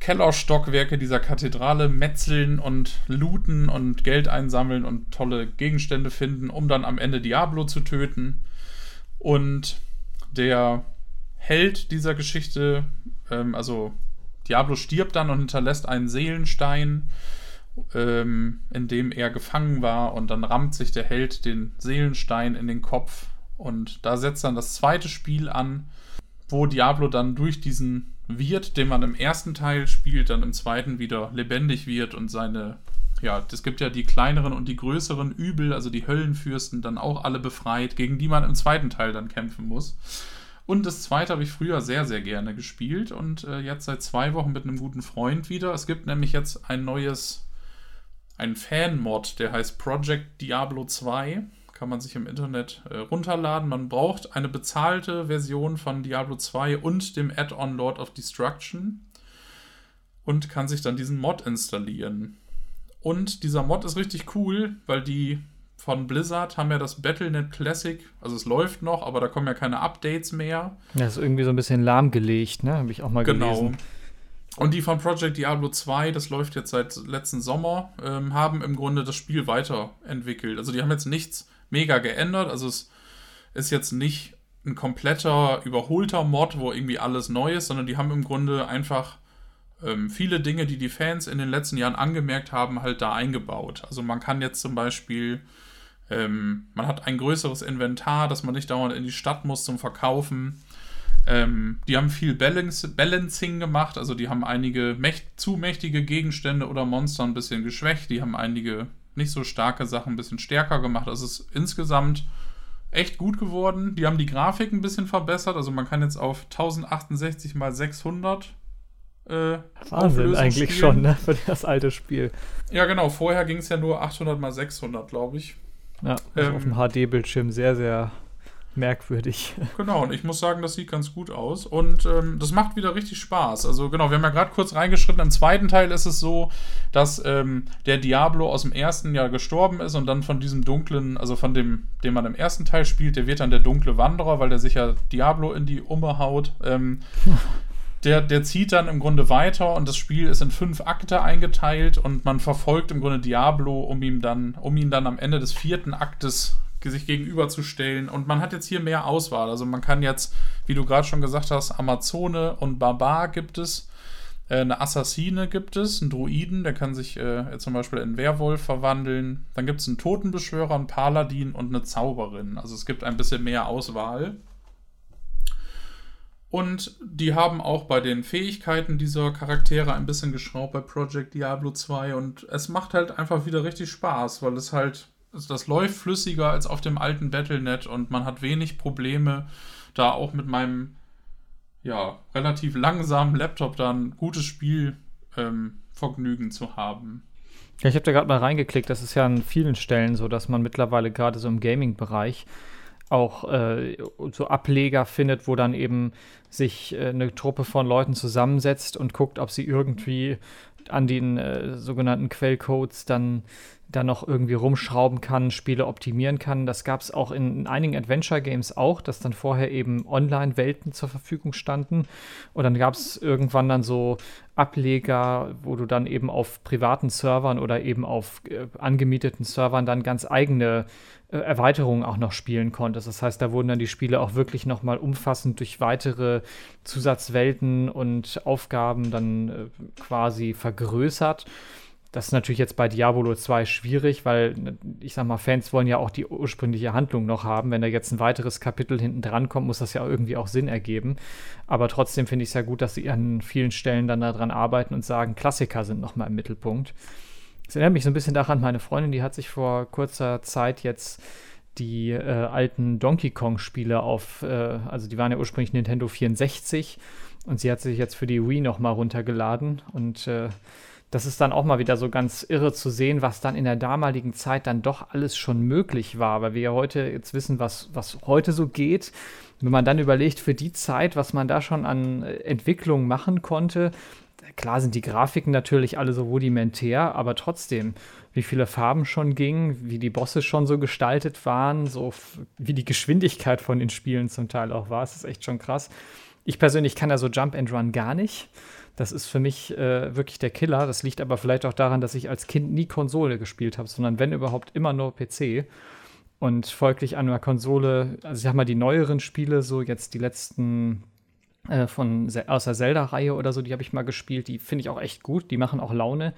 Kellerstockwerke dieser Kathedrale metzeln und looten und Geld einsammeln und tolle Gegenstände finden, um dann am Ende Diablo zu töten. Und der Held dieser Geschichte, ähm, also Diablo stirbt dann und hinterlässt einen Seelenstein, ähm, in dem er gefangen war, und dann rammt sich der Held den Seelenstein in den Kopf. Und da setzt dann das zweite Spiel an, wo Diablo dann durch diesen Wirt, den man im ersten Teil spielt, dann im zweiten wieder lebendig wird und seine, ja, es gibt ja die kleineren und die größeren Übel, also die Höllenfürsten, dann auch alle befreit, gegen die man im zweiten Teil dann kämpfen muss. Und das zweite habe ich früher sehr, sehr gerne gespielt und äh, jetzt seit zwei Wochen mit einem guten Freund wieder. Es gibt nämlich jetzt ein neues, ein Fan-Mod, der heißt Project Diablo 2 kann man sich im Internet äh, runterladen. Man braucht eine bezahlte Version von Diablo 2 und dem Add-on Lord of Destruction und kann sich dann diesen Mod installieren. Und dieser Mod ist richtig cool, weil die von Blizzard haben ja das Battle.net Classic, also es läuft noch, aber da kommen ja keine Updates mehr. Das ist irgendwie so ein bisschen lahmgelegt, ne? Habe ich auch mal genau. gelesen. Und die von Project Diablo 2, das läuft jetzt seit letzten Sommer, ähm, haben im Grunde das Spiel weiterentwickelt. Also die haben jetzt nichts mega geändert. Also es ist jetzt nicht ein kompletter, überholter Mod, wo irgendwie alles neu ist, sondern die haben im Grunde einfach ähm, viele Dinge, die die Fans in den letzten Jahren angemerkt haben, halt da eingebaut. Also man kann jetzt zum Beispiel, ähm, man hat ein größeres Inventar, dass man nicht dauernd in die Stadt muss zum Verkaufen. Ähm, die haben viel Balance, Balancing gemacht, also die haben einige mächt, zu mächtige Gegenstände oder Monster ein bisschen geschwächt, die haben einige nicht so starke Sachen ein bisschen stärker gemacht. Also es ist insgesamt echt gut geworden. Die haben die Grafik ein bisschen verbessert. Also man kann jetzt auf 1068 mal 600 äh, Wahnsinn eigentlich spielen. schon, ne? Für das alte Spiel. Ja, genau. Vorher ging es ja nur 800 mal 600, glaube ich. Ja, ähm, auf dem HD-Bildschirm sehr, sehr merkwürdig. Genau, und ich muss sagen, das sieht ganz gut aus. Und ähm, das macht wieder richtig Spaß. Also genau, wir haben ja gerade kurz reingeschritten. Im zweiten Teil ist es so, dass ähm, der Diablo aus dem ersten Jahr gestorben ist und dann von diesem dunklen, also von dem, den man im ersten Teil spielt, der wird dann der dunkle Wanderer, weil der sich ja Diablo in die Umme haut. Ähm, der, der zieht dann im Grunde weiter und das Spiel ist in fünf Akte eingeteilt und man verfolgt im Grunde Diablo, um ihm dann, um ihn dann am Ende des vierten Aktes sich gegenüberzustellen. Und man hat jetzt hier mehr Auswahl. Also man kann jetzt, wie du gerade schon gesagt hast, Amazone und Barbar gibt es. Äh, eine Assassine gibt es, einen Druiden, der kann sich äh, zum Beispiel in Werwolf verwandeln. Dann gibt es einen Totenbeschwörer, einen Paladin und eine Zauberin. Also es gibt ein bisschen mehr Auswahl. Und die haben auch bei den Fähigkeiten dieser Charaktere ein bisschen geschraubt bei Project Diablo 2 und es macht halt einfach wieder richtig Spaß, weil es halt also das läuft flüssiger als auf dem alten Battlenet und man hat wenig Probleme, da auch mit meinem ja, relativ langsamen Laptop dann gutes Spielvergnügen ähm, zu haben. Ja, ich habe da gerade mal reingeklickt. Das ist ja an vielen Stellen so, dass man mittlerweile gerade so im Gaming-Bereich auch äh, so Ableger findet, wo dann eben sich äh, eine Truppe von Leuten zusammensetzt und guckt, ob sie irgendwie an den äh, sogenannten Quellcodes dann da noch irgendwie rumschrauben kann, Spiele optimieren kann. Das gab es auch in, in, einigen Adventure-Games auch, dass dann vorher eben Online-Welten zur Verfügung standen. Und dann gab es irgendwann dann so Ableger, wo du dann eben auf privaten Servern oder eben auf äh, angemieteten Servern dann ganz eigene äh, Erweiterungen auch noch spielen konntest. Das heißt, da wurden dann die Spiele auch wirklich noch mal umfassend durch weitere Zusatzwelten und Aufgaben dann äh, quasi vergrößert. Das ist natürlich jetzt bei Diablo 2 schwierig, weil ne, ich sag mal, Fans wollen ja auch die ursprüngliche Handlung noch haben. Wenn da jetzt ein weiteres Kapitel hinten dran kommt, muss das ja irgendwie auch Sinn ergeben. Aber trotzdem finde ich es ja gut, dass sie an vielen Stellen dann daran arbeiten und sagen, Klassiker sind nochmal im Mittelpunkt. Das erinnert mich so ein bisschen daran, meine Freundin, die hat sich vor kurzer Zeit jetzt die äh, alten Donkey Kong-Spiele auf, äh, also die waren ja ursprünglich Nintendo 64 und sie hat sich jetzt für die Wii nochmal runtergeladen und äh, das ist dann auch mal wieder so ganz irre zu sehen, was dann in der damaligen Zeit dann doch alles schon möglich war, weil wir ja heute jetzt wissen, was, was heute so geht. Wenn man dann überlegt, für die Zeit, was man da schon an äh, Entwicklung machen konnte, klar sind die Grafiken natürlich alle so rudimentär, aber trotzdem, wie viele Farben schon gingen, wie die Bosse schon so gestaltet waren, so wie die Geschwindigkeit von den Spielen zum Teil auch war, das ist echt schon krass. Ich persönlich kann ja so Jump and Run gar nicht. Das ist für mich äh, wirklich der Killer. Das liegt aber vielleicht auch daran, dass ich als Kind nie Konsole gespielt habe, sondern wenn überhaupt immer nur PC. Und folglich an einer Konsole, also ich sag mal, die neueren Spiele, so jetzt die letzten äh, von aus der Zelda-Reihe oder so, die habe ich mal gespielt, die finde ich auch echt gut, die machen auch Laune.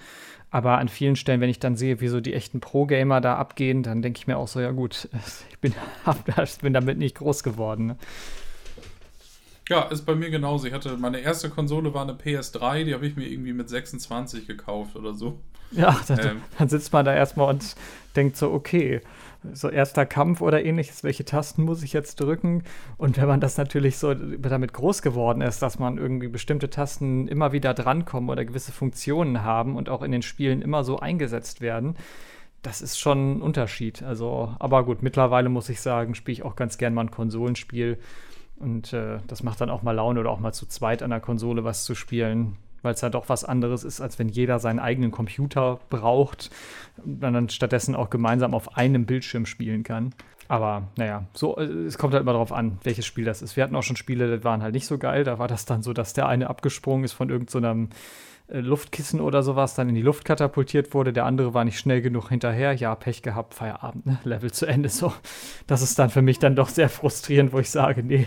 Aber an vielen Stellen, wenn ich dann sehe, wie so die echten Pro-Gamer da abgehen, dann denke ich mir auch so, ja gut, [LAUGHS] ich bin, [LAUGHS] bin damit nicht groß geworden. Ne? Ja, ist bei mir genauso. Ich hatte meine erste Konsole war eine PS3, die habe ich mir irgendwie mit 26 gekauft oder so. Ja, [LAUGHS] dann, ähm. dann sitzt man da erstmal und denkt so, okay, so erster Kampf oder ähnliches, welche Tasten muss ich jetzt drücken? Und wenn man das natürlich so damit groß geworden ist, dass man irgendwie bestimmte Tasten immer wieder drankommen oder gewisse Funktionen haben und auch in den Spielen immer so eingesetzt werden, das ist schon ein Unterschied. Also, aber gut, mittlerweile muss ich sagen, spiele ich auch ganz gern mal ein Konsolenspiel und äh, das macht dann auch mal Laune oder auch mal zu zweit an der Konsole was zu spielen, weil es ja doch was anderes ist, als wenn jeder seinen eigenen Computer braucht und dann stattdessen auch gemeinsam auf einem Bildschirm spielen kann. Aber naja, so, äh, es kommt halt immer darauf an, welches Spiel das ist. Wir hatten auch schon Spiele, die waren halt nicht so geil. Da war das dann so, dass der eine abgesprungen ist von irgendeinem so Luftkissen oder sowas dann in die Luft katapultiert wurde. Der andere war nicht schnell genug hinterher. Ja, Pech gehabt, Feierabend, ne? Level zu Ende. So, das ist dann für mich dann doch sehr frustrierend, wo ich sage, nee.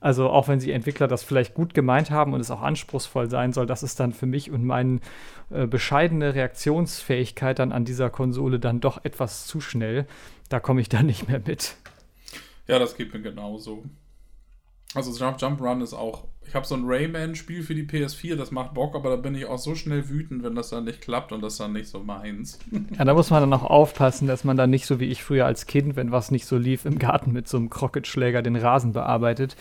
Also auch wenn die Entwickler das vielleicht gut gemeint haben und es auch anspruchsvoll sein soll, das ist dann für mich und meine äh, bescheidene Reaktionsfähigkeit dann an dieser Konsole dann doch etwas zu schnell. Da komme ich dann nicht mehr mit. Ja, das geht mir genauso. Also Jump Jump Run ist auch. Ich habe so ein Rayman-Spiel für die PS4, das macht Bock, aber da bin ich auch so schnell wütend, wenn das dann nicht klappt und das dann nicht so meins. [LAUGHS] Ja, da muss man dann auch aufpassen, dass man dann nicht so wie ich früher als Kind, wenn was nicht so lief, im Garten mit so einem Krocketschläger den Rasen bearbeitet.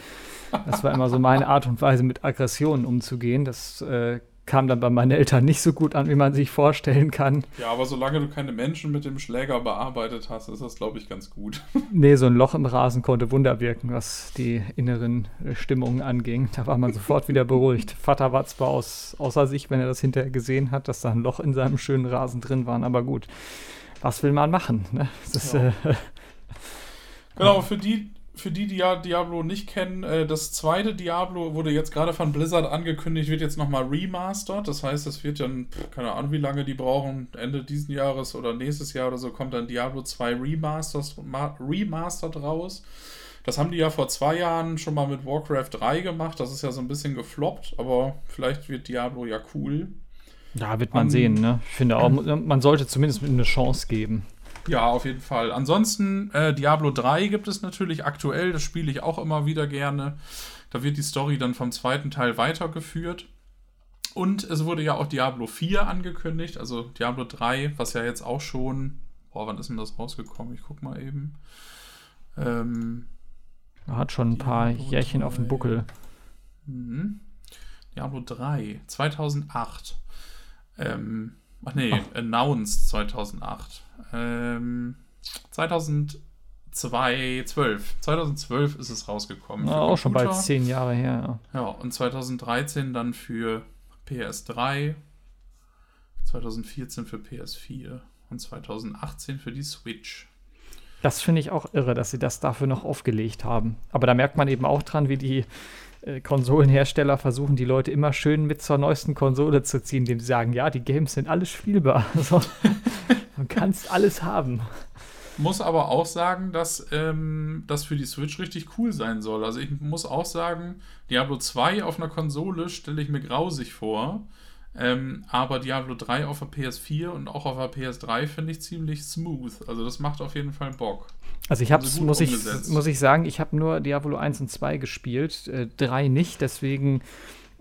Das war immer so meine Art und Weise, mit Aggressionen umzugehen. Das äh, kam dann bei meinen Eltern nicht so gut an, wie man sich vorstellen kann. Ja, aber solange du keine Menschen mit dem Schläger bearbeitet hast, ist das, glaube ich, ganz gut. [LAUGHS] Nee, so ein Loch im Rasen konnte Wunder wirken, was die inneren Stimmungen anging. Da war man sofort wieder beruhigt. Vater war zwar aus, außer sich, wenn er das hinterher gesehen hat, dass da ein Loch in seinem schönen Rasen drin war, aber gut. Was will man machen? Ne? Ist, ja. äh, [LAUGHS] genau, für die, für die, die ja Diablo nicht kennen, äh, das zweite Diablo wurde jetzt gerade von Blizzard angekündigt, wird jetzt nochmal remastered. Das heißt, es wird dann, keine Ahnung, wie lange die brauchen, Ende diesen Jahres oder nächstes Jahr oder so, kommt dann Diablo 2 Remasters, Remastered raus. Das haben die ja vor zwei Jahren schon mal mit Warcraft 3 gemacht. Das ist ja so ein bisschen gefloppt, aber vielleicht wird Diablo ja cool. Da wird man um, sehen, ne? Ich finde auch, [CLEARS THROAT] man sollte zumindest eine Chance geben. Ja, auf jeden Fall. Ansonsten, äh, Diablo 3 gibt es natürlich aktuell, das spiele ich auch immer wieder gerne. Da wird die Story dann vom zweiten Teil weitergeführt. Und es wurde ja auch Diablo 4 angekündigt, also Diablo 3, was ja jetzt auch schon. Boah, wann ist denn das rausgekommen? Ich guck mal eben. Ähm, Hat schon ein paar Jährchen 3. auf dem Buckel. Mhm. Diablo 3, 2008. Ähm, ach nee, ach. announced 2008. Ähm, 2012. 2012 ist es rausgekommen. Ja, auch schon bald zehn Jahre her. Ja. ja, und 2013 dann für PS3, 2014 für PS4 und 2018 für die Switch. Das finde ich auch irre, dass sie das dafür noch aufgelegt haben. Aber da merkt man eben auch dran, wie die äh, Konsolenhersteller versuchen, die Leute immer schön mit zur neuesten Konsole zu ziehen, indem sie sagen, ja, die Games sind alles spielbar. [LAUGHS] Also, Du kannst alles haben. Muss aber auch sagen, dass ähm, das für die Switch richtig cool sein soll. Also ich muss auch sagen, Diablo 2 auf einer Konsole stelle ich mir grausig vor. Ähm, aber Diablo 3 auf der PS4 und auch auf der PS3 finde ich ziemlich smooth. Also das macht auf jeden Fall Bock. Also ich habe also muss ich muss ich sagen, ich habe nur Diablo 1 und 2 gespielt, äh, 3 nicht, deswegen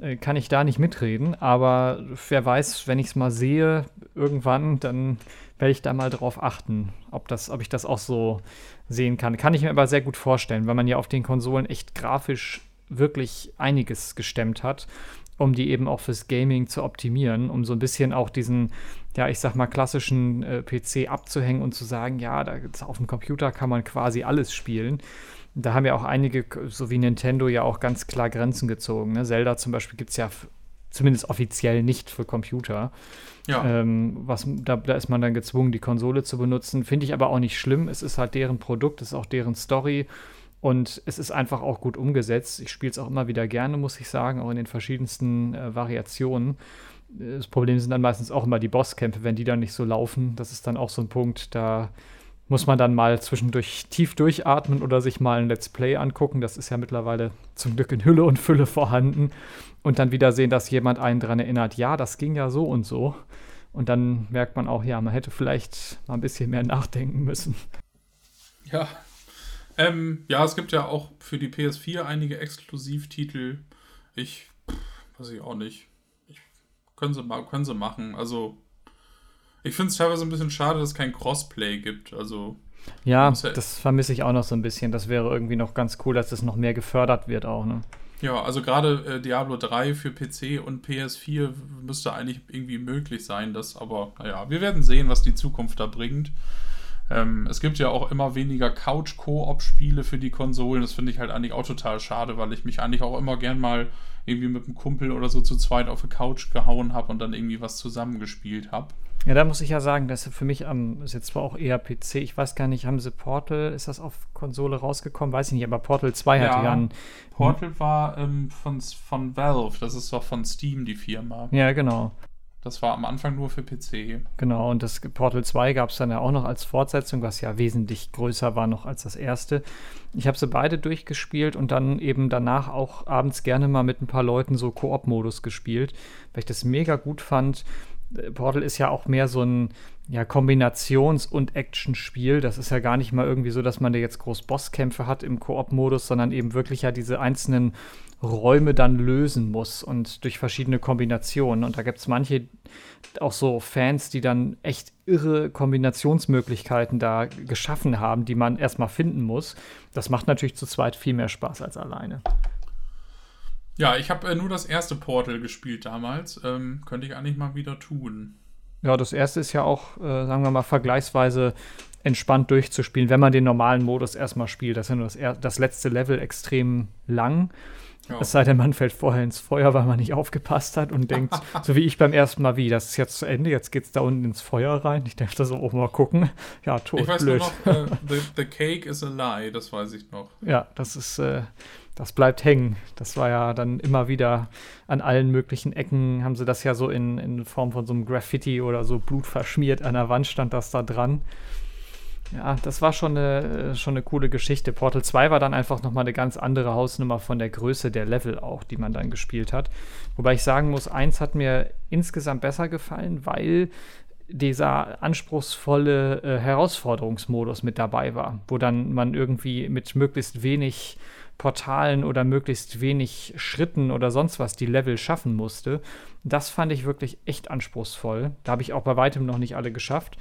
äh, kann ich da nicht mitreden. Aber wer weiß, wenn ich es mal sehe, irgendwann, dann werde ich da mal drauf achten, ob, das, ob ich das auch so sehen kann. Kann ich mir aber sehr gut vorstellen, weil man ja auf den Konsolen echt grafisch wirklich einiges gestemmt hat, um die eben auch fürs Gaming zu optimieren, um so ein bisschen auch diesen, ja, ich sag mal, klassischen äh, PC abzuhängen und zu sagen, ja, da auf dem Computer kann man quasi alles spielen. Da haben ja auch einige, so wie Nintendo, ja auch ganz klar Grenzen gezogen. Ne? Zelda zum Beispiel gibt es ja zumindest offiziell nicht für Computer. Ja. Ähm, was, da, da, ist man dann gezwungen, die Konsole zu benutzen. Finde ich aber auch nicht schlimm. Es ist halt deren Produkt, es ist auch deren Story. Und es ist einfach auch gut umgesetzt. Ich spiele es auch immer wieder gerne, muss ich sagen, auch in den verschiedensten äh, Variationen. Das Problem sind dann meistens auch immer die Bosskämpfe, wenn die dann nicht so laufen. Das ist dann auch so ein Punkt, da muss man dann mal zwischendurch tief durchatmen oder sich mal ein Let's Play angucken. Das ist ja mittlerweile zum Glück in Hülle und Fülle vorhanden. Und dann wieder sehen, dass jemand einen daran erinnert, ja, das ging ja so und so. Und dann merkt man auch, ja, man hätte vielleicht mal ein bisschen mehr nachdenken müssen. Ja. Ähm, ja, es gibt ja auch für die PS4 einige Exklusivtitel. Ich weiß ich auch nicht. Ich, können, sie mal, können sie machen. Also ich finde es teilweise ein bisschen schade, dass es kein Crossplay gibt. Also. Ja, ja das vermisse ich auch noch so ein bisschen. Das wäre irgendwie noch ganz cool, dass das noch mehr gefördert wird auch, ne? Ja, also gerade äh, Diablo 3 für PC und PS4 müsste eigentlich irgendwie möglich sein, das aber, naja, wir werden sehen, was die Zukunft da bringt. Ähm, es gibt ja auch immer weniger Couch-Koop-Spiele für die Konsolen. Das finde ich halt eigentlich auch total schade, weil ich mich eigentlich auch immer gern mal irgendwie mit einem Kumpel oder so zu zweit auf die Couch gehauen habe und dann irgendwie was zusammengespielt habe. Ja, da muss ich ja sagen, dass für mich am, ist jetzt zwar auch eher PC, ich weiß gar nicht, haben sie Portal, ist das auf Konsole rausgekommen? Weiß ich nicht, aber Portal 2 ja, hatte ja ein. Portal war ähm, von, von Valve, das ist doch von Steam, die Firma. Ja, genau. Das war am Anfang nur für PC. Genau, und das Portal 2 gab es dann ja auch noch als Fortsetzung, was ja wesentlich größer war noch als das erste. Ich habe sie beide durchgespielt und dann eben danach auch abends gerne mal mit ein paar Leuten so Koop-Modus gespielt, weil ich das mega gut fand. Portal ist ja auch mehr so ein ja, Kombinations- und Action-Spiel. Das ist ja gar nicht mal irgendwie so, dass man da jetzt groß Bosskämpfe hat im Koop-Modus, sondern eben wirklich ja diese einzelnen Räume dann lösen muss und durch verschiedene Kombinationen. Und da gibt es manche auch so Fans, die dann echt irre Kombinationsmöglichkeiten da geschaffen haben, die man erstmal finden muss. Das macht natürlich zu zweit viel mehr Spaß als alleine. Ja, ich habe äh, nur das erste Portal gespielt damals. Ähm, könnte ich eigentlich mal wieder tun. Ja, das erste ist ja auch, äh, sagen wir mal, vergleichsweise entspannt durchzuspielen, wenn man den normalen Modus erstmal spielt. Das ist ja nur das, das letzte Level extrem lang. Ja. Es sei denn, man fällt vorher ins Feuer, weil man nicht aufgepasst hat und denkt, [LAUGHS] so wie ich beim ersten Mal, wie, das ist jetzt zu Ende, jetzt geht's da unten ins Feuer rein. Ich darf da so oben mal gucken. Ja, tot, ich weiß blöd. Nur noch, äh, [LAUGHS] the, the, Cake is a Lie, das weiß ich noch. Ja, das ist, äh, das bleibt hängen. Das war ja dann immer wieder an allen möglichen Ecken, haben sie das ja so in, in Form von so einem Graffiti oder so Blut verschmiert. An der Wand stand das da dran. Ja, das war schon eine, schon eine coole Geschichte. Portal 2 war dann einfach nochmal eine ganz andere Hausnummer von der Größe der Level auch, die man dann gespielt hat. Wobei ich sagen muss, eins hat mir insgesamt besser gefallen, weil dieser anspruchsvolle äh, Herausforderungsmodus mit dabei war, wo dann man irgendwie mit möglichst wenig Portalen oder möglichst wenig Schritten oder sonst was die Level schaffen musste. Das fand ich wirklich echt anspruchsvoll. Da habe ich auch bei weitem noch nicht alle geschafft.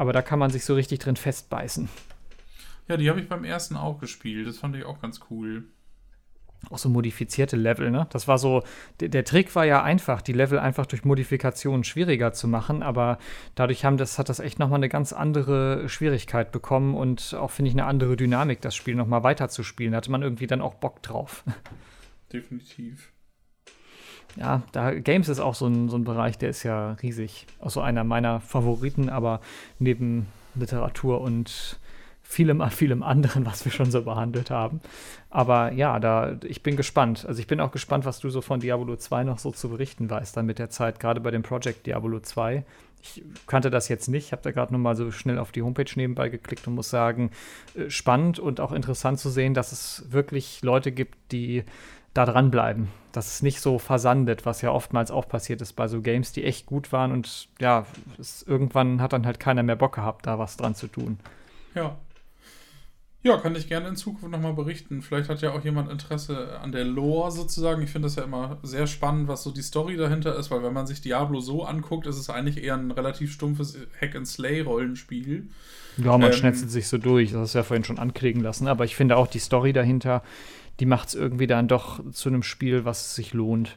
Aber da kann man sich so richtig drin festbeißen. Ja, die habe ich beim ersten auch gespielt. Das fand ich auch ganz cool. Auch so modifizierte Level, ne? Das war so, der, Trick war ja einfach, die Level einfach durch Modifikationen schwieriger zu machen, aber dadurch haben das, hat das echt nochmal eine ganz andere Schwierigkeit bekommen und auch, finde ich, eine andere Dynamik, das Spiel nochmal weiterzuspielen. Da hatte man irgendwie dann auch Bock drauf. [LAUGHS] Definitiv ja, da Games ist auch so ein, so ein Bereich, der ist ja riesig. Auch so einer meiner Favoriten, aber neben Literatur und vielem, [LAUGHS] vielem anderen, was wir schon so behandelt haben. Aber ja, da, ich bin gespannt. Also ich bin auch gespannt, was du so von Diablo 2 noch so zu berichten weißt, dann mit der Zeit, gerade bei dem Project Diablo 2. Ich kannte das jetzt nicht, habe da gerade noch mal so schnell auf die Homepage nebenbei geklickt und muss sagen, äh, spannend und auch interessant zu sehen, dass es wirklich Leute gibt, die da dranbleiben. Dass es nicht so versandet, was ja oftmals auch passiert ist bei so Games, die echt gut waren und ja, es, irgendwann hat dann halt keiner mehr Bock gehabt, da was dran zu tun. Ja. Ja, kann ich gerne in Zukunft nochmal berichten. Vielleicht hat ja auch jemand Interesse an der Lore sozusagen. Ich finde das ja immer sehr spannend, was so die Story dahinter ist, weil wenn man sich Diablo so anguckt, ist es eigentlich eher ein relativ stumpfes Hack-and-Slay-Rollenspiel. Ja, man ähm, schnetzelt sich so durch, das hast du ja vorhin schon ankriegen lassen, aber ich finde auch die Story dahinter, die macht es irgendwie dann doch zu einem Spiel, was sich lohnt.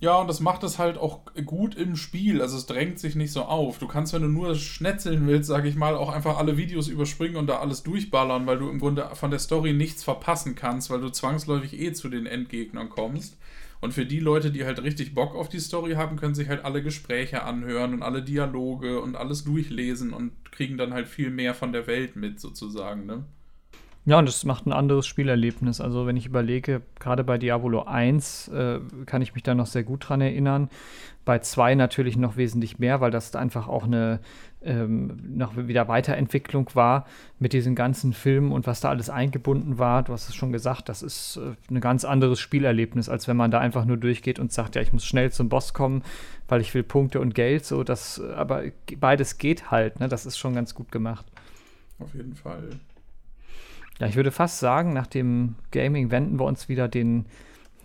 Ja, und das macht es halt auch gut im Spiel. Also es drängt sich nicht so auf. Du kannst, wenn du nur schnetzeln willst, sag ich mal, auch einfach alle Videos überspringen und da alles durchballern, weil du im Grunde von der Story nichts verpassen kannst, weil du zwangsläufig eh zu den Endgegnern kommst. Und für die Leute, die halt richtig Bock auf die Story haben, können sich halt alle Gespräche anhören und alle Dialoge und alles durchlesen und kriegen dann halt viel mehr von der Welt mit, sozusagen, ne? Ja, und das macht ein anderes Spielerlebnis. Also, wenn ich überlege, gerade bei Diablo 1 äh, kann ich mich da noch sehr gut dran erinnern. Bei 2 natürlich noch wesentlich mehr, weil das einfach auch eine ähm, noch wieder Weiterentwicklung war mit diesen ganzen Filmen und was da alles eingebunden war. Du hast es schon gesagt, das ist äh, ein ganz anderes Spielerlebnis, als wenn man da einfach nur durchgeht und sagt, ja, ich muss schnell zum Boss kommen, weil ich will Punkte und Geld. So, das, aber beides geht halt. Ne? Das ist schon ganz gut gemacht. Auf jeden Fall. Ja, ich würde fast sagen, nach dem Gaming wenden wir uns wieder den,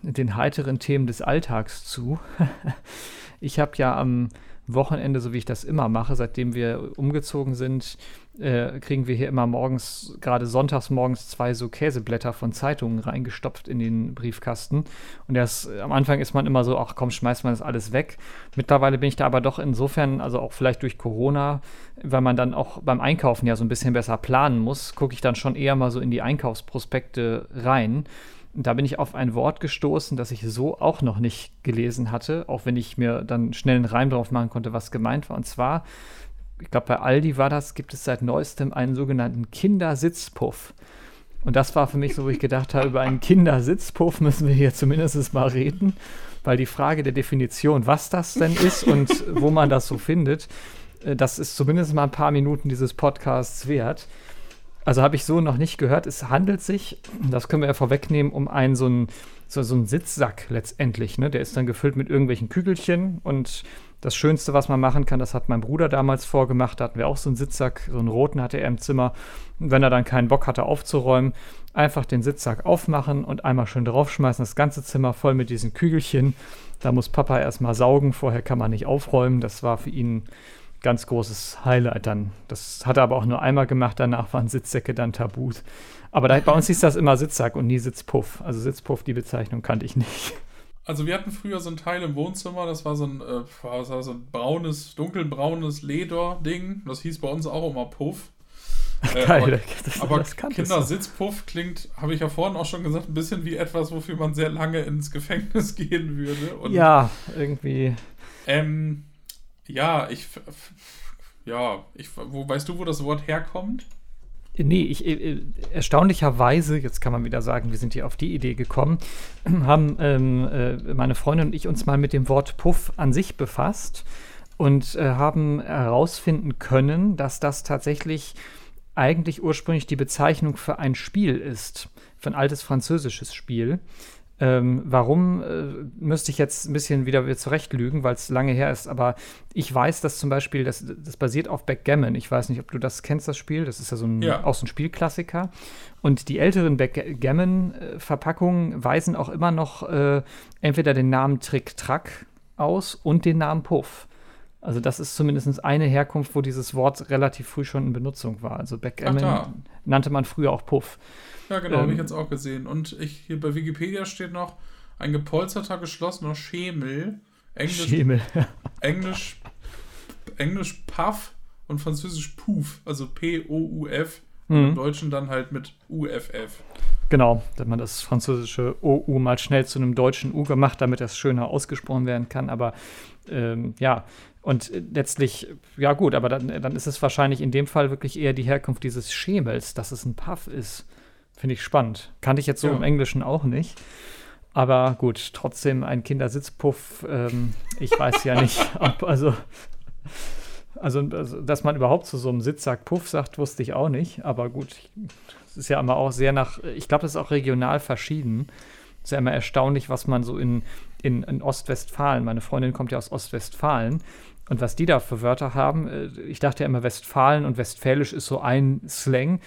den heiteren Themen des Alltags zu. [LAUGHS] ich habe ja am Wochenende, so wie ich das immer mache, seitdem wir umgezogen sind, äh, kriegen wir hier immer morgens, gerade sonntags morgens, zwei so Käseblätter von Zeitungen reingestopft in den Briefkasten. Und erst am Anfang ist man immer so, ach komm, schmeißt man das alles weg. Mittlerweile bin ich da aber doch insofern, also auch vielleicht durch Corona, weil man dann auch beim Einkaufen ja so ein bisschen besser planen muss, gucke ich dann schon eher mal so in die Einkaufsprospekte rein da bin ich auf ein Wort gestoßen, das ich so auch noch nicht gelesen hatte, auch wenn ich mir dann schnell einen Reim drauf machen konnte, was gemeint war. Und zwar, ich glaube, bei Aldi war das, gibt es seit neuestem einen sogenannten Kindersitzpuff. Und das war für mich so, wo ich gedacht habe, über einen Kindersitzpuff müssen wir hier zumindest mal reden, weil die Frage der Definition, was das denn ist und wo man das so findet, äh, das ist zumindest mal ein paar Minuten dieses Podcasts wert. Also habe ich so noch nicht gehört. Es handelt sich, das können wir ja vorwegnehmen, um einen so einen, so, so einen Sitzsack letztendlich. Ne? Der ist dann gefüllt mit irgendwelchen Kügelchen und das Schönste, was man machen kann, das hat mein Bruder damals vorgemacht. Da hatten wir auch so einen Sitzsack, so einen roten hatte er im Zimmer. Und wenn er dann keinen Bock hatte aufzuräumen, einfach den Sitzsack aufmachen und einmal schön draufschmeißen. Das ganze Zimmer voll mit diesen Kügelchen. Da muss Papa erstmal saugen, vorher kann man nicht aufräumen. Das war für ihn ganz großes Highlight dann. Das hat er aber auch nur einmal gemacht, danach waren Sitzsäcke dann tabu. Aber da, bei uns hieß das immer Sitzsack und nie Sitzpuff. Also Sitzpuff, die Bezeichnung kannte ich nicht. Also wir hatten früher so ein Teil im Wohnzimmer, das war so ein, äh, war so ein braunes, dunkelbraunes Lederding. Das hieß bei uns auch immer Puff. [LAUGHS] Äh, Geil, aber, das, aber Kindersitzpuff klingt, habe ich ja vorhin auch schon gesagt, ein bisschen wie etwas, wofür man sehr lange ins Gefängnis [LAUGHS] gehen würde. Und, ja, irgendwie. Ähm, ja, ich. Ja, ich, wo, weißt du, wo das Wort herkommt? Nee, ich, äh, erstaunlicherweise, jetzt kann man wieder sagen, wir sind hier auf die Idee gekommen, [CLEARS THROAT] haben ähm, äh, meine Freundin und ich uns mal mit dem Wort Puff an sich befasst und äh, haben herausfinden können, dass das tatsächlich eigentlich ursprünglich die Bezeichnung für ein Spiel ist, für ein altes französisches Spiel. Ähm, warum äh, müsste ich jetzt ein bisschen wieder, wieder zurechtlügen, weil es lange her ist, aber ich weiß, dass zum Beispiel, das, das basiert auf Backgammon. Ich weiß nicht, ob du das kennst, das Spiel. Das ist ja so ein, ja. auch so ein Spielklassiker. Und die älteren Backgammon-Verpackungen weisen auch immer noch äh, entweder den Namen Trick Track aus und den Namen Puff. Also das ist zumindest eine Herkunft, wo dieses Wort relativ früh schon in Benutzung war. Also Backgammon nannte man früher auch Puff. Ja, genau, ähm, habe ich jetzt auch gesehen. Und ich, hier bei Wikipedia steht noch ein gepolsterter, geschlossener Schemel. Englisch, Schemel. [LAUGHS] Englisch, Englisch Puff und Französisch Puff, also P-O-U-F. Mhm. Im Deutschen dann halt mit UFF. Genau, hat man das französische OU mal schnell zu einem deutschen U gemacht, damit das schöner ausgesprochen werden kann. Aber ähm, ja, und letztlich, ja gut, aber dann, dann ist es wahrscheinlich in dem Fall wirklich eher die Herkunft dieses Schemels, dass es ein Puff ist. Finde ich spannend. Kannte ich jetzt so ja. im Englischen auch nicht. Aber gut, trotzdem ein Kindersitzpuff. Ähm, ich weiß ja nicht, [LAUGHS] ob, also, also, also, dass man überhaupt zu so einem Sitzsack Puff sagt, wusste ich auch nicht. Aber gut, es ist ja immer auch sehr nach, ich glaube, das ist auch regional verschieden. Es ist ja immer erstaunlich, was man so in, in, in Ostwestfalen, meine Freundin kommt ja aus Ostwestfalen, und was die da für Wörter haben, äh, ich dachte ja immer, Westfalen und Westfälisch ist so ein Slang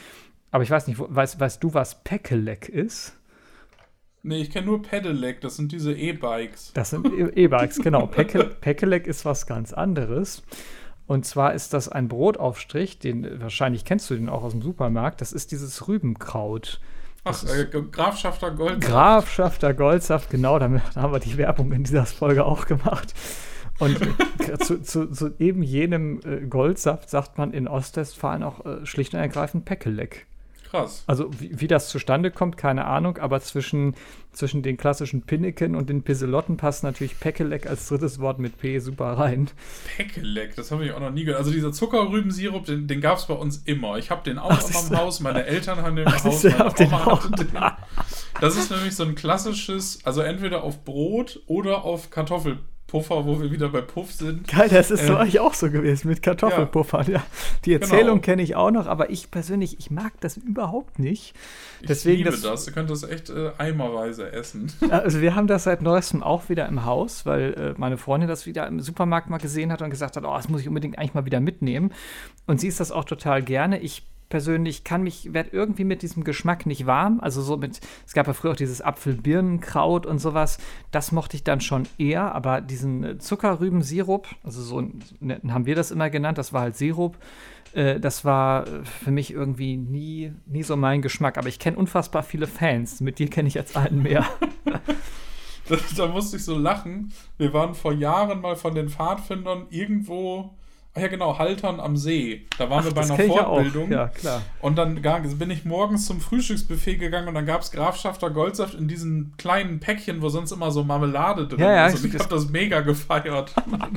Aber ich weiß nicht, weißt, weißt du, was Pekelec ist? Nee, ich kenne nur Pedelec, das sind diese E-Bikes. Das sind e- E-Bikes, genau. [LAUGHS] Pekelec ist was ganz anderes. Und zwar ist das ein Brotaufstrich, den wahrscheinlich kennst du den auch aus dem Supermarkt. Das ist dieses Rübenkraut. Ach, äh, Grafschafter Goldsaft. Grafschafter Goldsaft, genau, damit haben wir die Werbung in dieser Folge auch gemacht. Und [LAUGHS] zu, zu, zu, eben jenem äh, Goldsaft sagt man in Ostwestfalen auch äh, schlicht und ergreifend Pekelec. Krass. Also wie, wie, das zustande kommt, keine Ahnung, aber zwischen, zwischen den klassischen Pinneken und den Pisselotten passt natürlich Pekelec als drittes Wort mit P super rein. Pekelec, das habe ich auch noch nie gehört. Also dieser Zuckerrübensirup, den, den gab es bei uns immer. Ich habe den auch Ach, immer im Haus, meine Eltern haben den im Haus, meine Oma hatte den. Das ist nämlich so ein klassisches, also entweder auf Brot oder auf Kartoffel. Puffer, wo wir wieder bei Puff sind. Geil, das ist äh, so eigentlich auch so gewesen mit Kartoffelpuffern. Ja. ja. Die Erzählung genau. kenne ich auch noch, aber ich persönlich, ich mag das überhaupt nicht. Deswegen ich liebe das, das. Du könntest das echt äh, eimerweise essen. Also wir haben das seit neuestem auch wieder im Haus, weil äh, meine Freundin das wieder im Supermarkt mal gesehen hat und gesagt hat, oh, das muss ich unbedingt eigentlich mal wieder mitnehmen. Und sie ist das auch total gerne. Ich persönlich kann mich, werde irgendwie mit diesem Geschmack nicht warm. Also so mit, es gab ja früher auch dieses Apfelbirnenkraut und sowas. Das mochte ich dann schon eher, aber diesen äh, Zuckerrübensirup, also so ne, haben wir das immer genannt, das war halt Sirup. Äh, das war äh, für mich irgendwie nie, nie so mein Geschmack. Aber ich kenne unfassbar viele Fans. Mit dir kenne ich jetzt einen mehr. [LAUGHS] da, da musste ich so lachen. Wir waren vor Jahren mal von den Pfadfindern irgendwo ja genau, Haltern am See. Da waren Ach, wir bei einer Fortbildung. Ja, klar. Und dann bin ich morgens zum Frühstücksbuffet gegangen und dann gab es Grafschafter Goldsaft in diesen kleinen Päckchen, wo sonst immer so Marmelade drin ja, ja, ist. Und ich habe das mega gefeiert.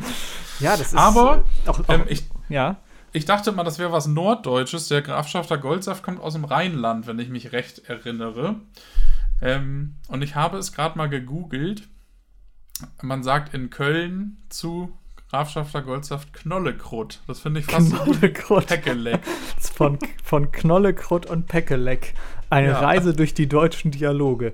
[LAUGHS] ja, das ist. Aber auch, auch, ähm, ich, ja. ich dachte mal, das wäre was Norddeutsches. Der Grafschafter Goldsaft kommt aus dem Rheinland, wenn ich mich recht erinnere. Ähm, und ich habe es gerade mal gegoogelt. Man sagt in Köln zu Grafschafter Goldsaft Knollekrut. Das finde ich fast Knollekrut. Peckeleck. [LAUGHS] von, von Knollekrut und Peckeleck. Eine ja. Reise durch die deutschen Dialoge.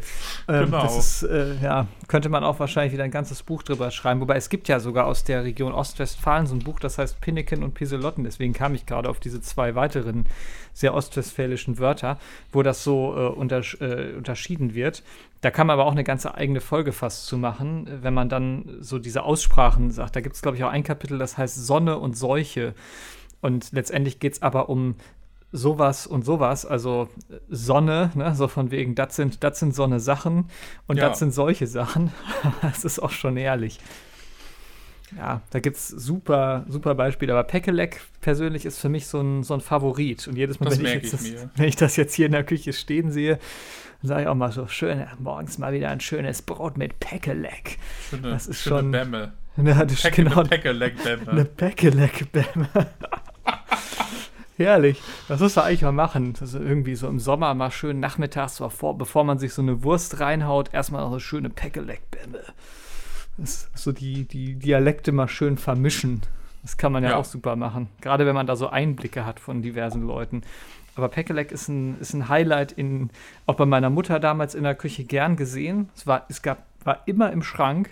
Ähm, genau. Das ist, äh, ja, könnte man auch wahrscheinlich wieder ein ganzes Buch drüber schreiben. Wobei es gibt ja sogar aus der Region Ostwestfalen so ein Buch, das heißt Pinneken und Piselotten. Deswegen kam ich gerade auf diese zwei weiteren sehr ostwestfälischen Wörter, wo das so äh, untersch äh, unterschieden wird. Da kann man aber auch eine ganze eigene Folge fast zu machen, wenn man dann so diese Aussprachen sagt. Da gibt es, glaube ich, auch ein Kapitel, das heißt Sonne und Seuche. Und letztendlich geht es aber um sowas und sowas, also Sonne, ne, so von wegen, das sind, das sind so eine Sachen und ja. das sind solche Sachen. [LAUGHS] das ist auch schon ehrlich. Ja, da gibt es super, super Beispiele. Aber Pekelec persönlich ist für mich so ein, so ein Favorit. Und jedes Mal, wenn ich, ich, das, wenn ich, das, jetzt hier in der Küche stehen sehe, sage ich auch mal so: schön, morgens mal wieder ein schönes Brot mit Pekelec. Schöne, das ist schöne schon. Bämme. [LAUGHS] Ja, das Pecke, genau, eine Pekelec-Bämme. Eine Pekelec-Bämme. Herrlich. Das muss man eigentlich mal machen. Also irgendwie so im Sommer mal schön nachmittags, bevor, bevor man sich so eine Wurst reinhaut, erstmal noch eine schöne Pekelec-Bämme. So die, die Dialekte mal schön vermischen. Das kann man ja, ja, auch super machen. Gerade wenn man da so Einblicke hat von diversen Leuten. Aber Pekelec ist ein, ist ein Highlight in, auch bei meiner Mutter damals in der Küche gern gesehen. Es war, es gab, war immer im Schrank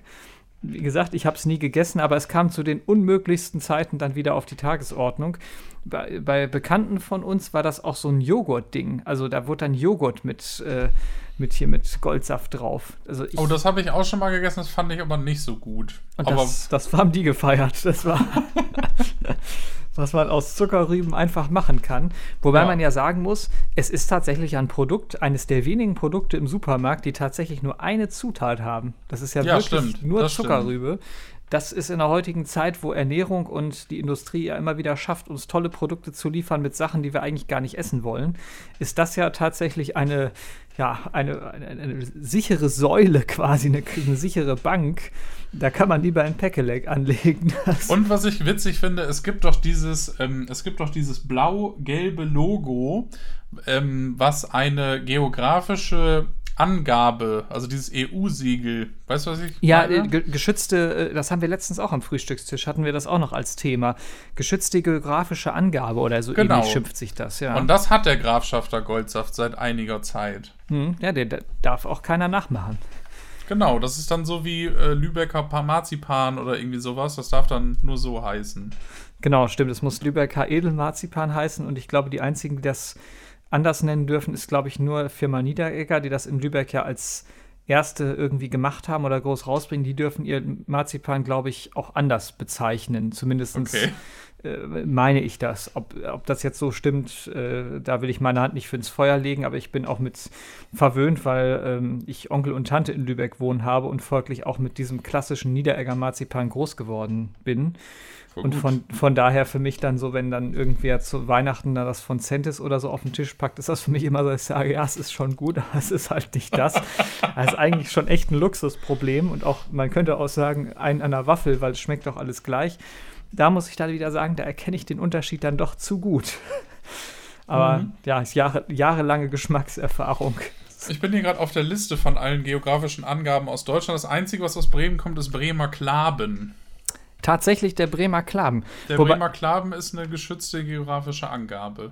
wie gesagt, ich habe es nie gegessen, aber es kam zu den unmöglichsten Zeiten dann wieder auf die Tagesordnung. Bei, bei Bekannten von uns war das auch so ein Joghurt-Ding. Also da wurde dann Joghurt mit, äh, mit hier mit Goldsaft drauf. Also ich, oh, das habe ich auch schon mal gegessen, das fand ich aber nicht so gut. Und aber das, das haben die gefeiert. Das war. [LAUGHS] was man aus Zuckerrüben einfach machen kann. Wobei ja. man ja sagen muss, es ist tatsächlich ein Produkt, eines der wenigen Produkte im Supermarkt, die tatsächlich nur eine Zutat haben. Das ist ja, ja wirklich stimmt. nur Zuckerrübe. Stimmt. Das ist in der heutigen Zeit, wo Ernährung und die Industrie ja immer wieder schafft, uns tolle Produkte zu liefern mit Sachen, die wir eigentlich gar nicht essen wollen, ist das ja tatsächlich eine, ja, eine, eine, eine sichere Säule [LAUGHS] quasi, eine, eine sichere Bank, da kann man lieber ein Pekelec anlegen. [LAUGHS] Und was ich witzig finde, es gibt doch dieses, ähm, es gibt doch dieses blau-gelbe Logo, ähm, was eine geografische Angabe, also dieses EU-Siegel, weißt du, was ich Ja, meine? Äh, geschützte, äh, das haben wir letztens auch am Frühstückstisch, hatten wir das auch noch als Thema. Geschützte geografische Angabe oder so genau. ähnlich schimpft sich das, ja. Und das hat der Grafschafter Goldsaft seit einiger Zeit. Hm, ja, der, der darf auch keiner nachmachen. Genau, das ist dann so wie äh, Lübecker Parmarzipan oder irgendwie sowas. Das darf dann nur so heißen. Genau, stimmt. Es muss Lübecker Edelmarzipan heißen und ich glaube, die einzigen, die das anders nennen dürfen, ist, glaube ich, nur Firma Niederegger, die das in Lübeck ja als erste irgendwie gemacht haben oder groß rausbringen. Die dürfen ihr Marzipan, glaube ich, auch anders bezeichnen. Zumindest okay. äh, meine ich das. Ob, ob das jetzt so stimmt, äh, da will ich meine Hand nicht für ins Feuer legen, aber ich bin auch mit verwöhnt, weil ähm, ich Onkel und Tante in Lübeck wohnen habe und folglich auch mit diesem klassischen Niederegger Marzipan groß geworden bin. Voll und von, von daher für mich dann so, wenn dann irgendwer zu Weihnachten da das von Centis oder so auf den Tisch packt, ist das für mich immer so, dass ich sage, ja, es ist schon gut, [LAUGHS] aber es ist halt nicht das. [LAUGHS] das ist eigentlich schon echt ein Luxusproblem und auch, man könnte auch sagen, ein an der Waffel, weil es schmeckt doch alles gleich. Da muss ich dann wieder sagen, da erkenne ich den Unterschied dann doch zu gut. [LAUGHS] aber mhm. ja, ist Jahre, jahrelange Geschmackserfahrung. Ich bin hier gerade auf der Liste von allen geografischen Angaben aus Deutschland. Das Einzige, was aus Bremen kommt, ist Bremer Klaben. Tatsächlich der Bremer Klaben. Der Wobei, Bremer Klaben ist eine geschützte geografische Angabe.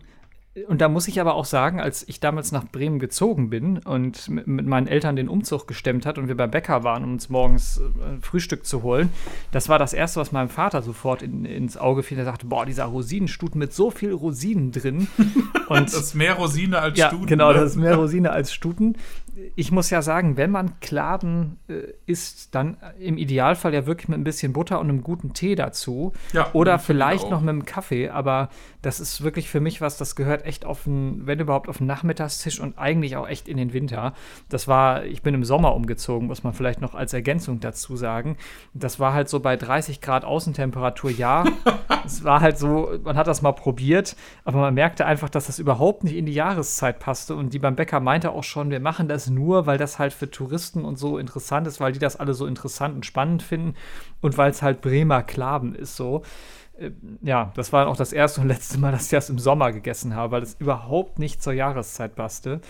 Und da muss ich aber auch sagen, als ich damals nach Bremen gezogen bin und mit, meinen Eltern den Umzug gestemmt hat und wir beim Bäcker waren, um uns morgens äh, Frühstück zu holen, das war das Erste, was meinem Vater sofort in, ins Auge fiel. Er sagte, boah, dieser Rosinenstuten mit so viel Rosinen drin. [LAUGHS] Und das ist mehr Rosine als ja, Stuten. Genau, ne? das ist mehr Rosine als Stuten ich muss ja sagen, wenn man Kladen äh, isst, dann im Idealfall ja wirklich mit ein bisschen Butter und einem guten Tee dazu. Ja, oder vielleicht noch mit einem Kaffee, aber das ist wirklich für mich was, das gehört echt auf den, wenn überhaupt, auf den Nachmittagstisch und eigentlich auch echt in den Winter. Das war, ich bin im Sommer umgezogen, muss man vielleicht noch als Ergänzung dazu sagen. Das war halt so bei 30 Grad Außentemperatur, ja. [LAUGHS] es war halt so, man hat das mal probiert, aber man merkte einfach, dass das überhaupt nicht in die Jahreszeit passte und die beim Bäcker meinte auch schon, wir machen das nur, weil das halt für Touristen und so interessant ist, weil die das alle so interessant und spannend finden und weil es halt Bremer Klaben ist so. Äh, ja, das war auch das erste und letzte Mal, dass ich das im Sommer gegessen habe, weil es überhaupt nicht zur Jahreszeit passte.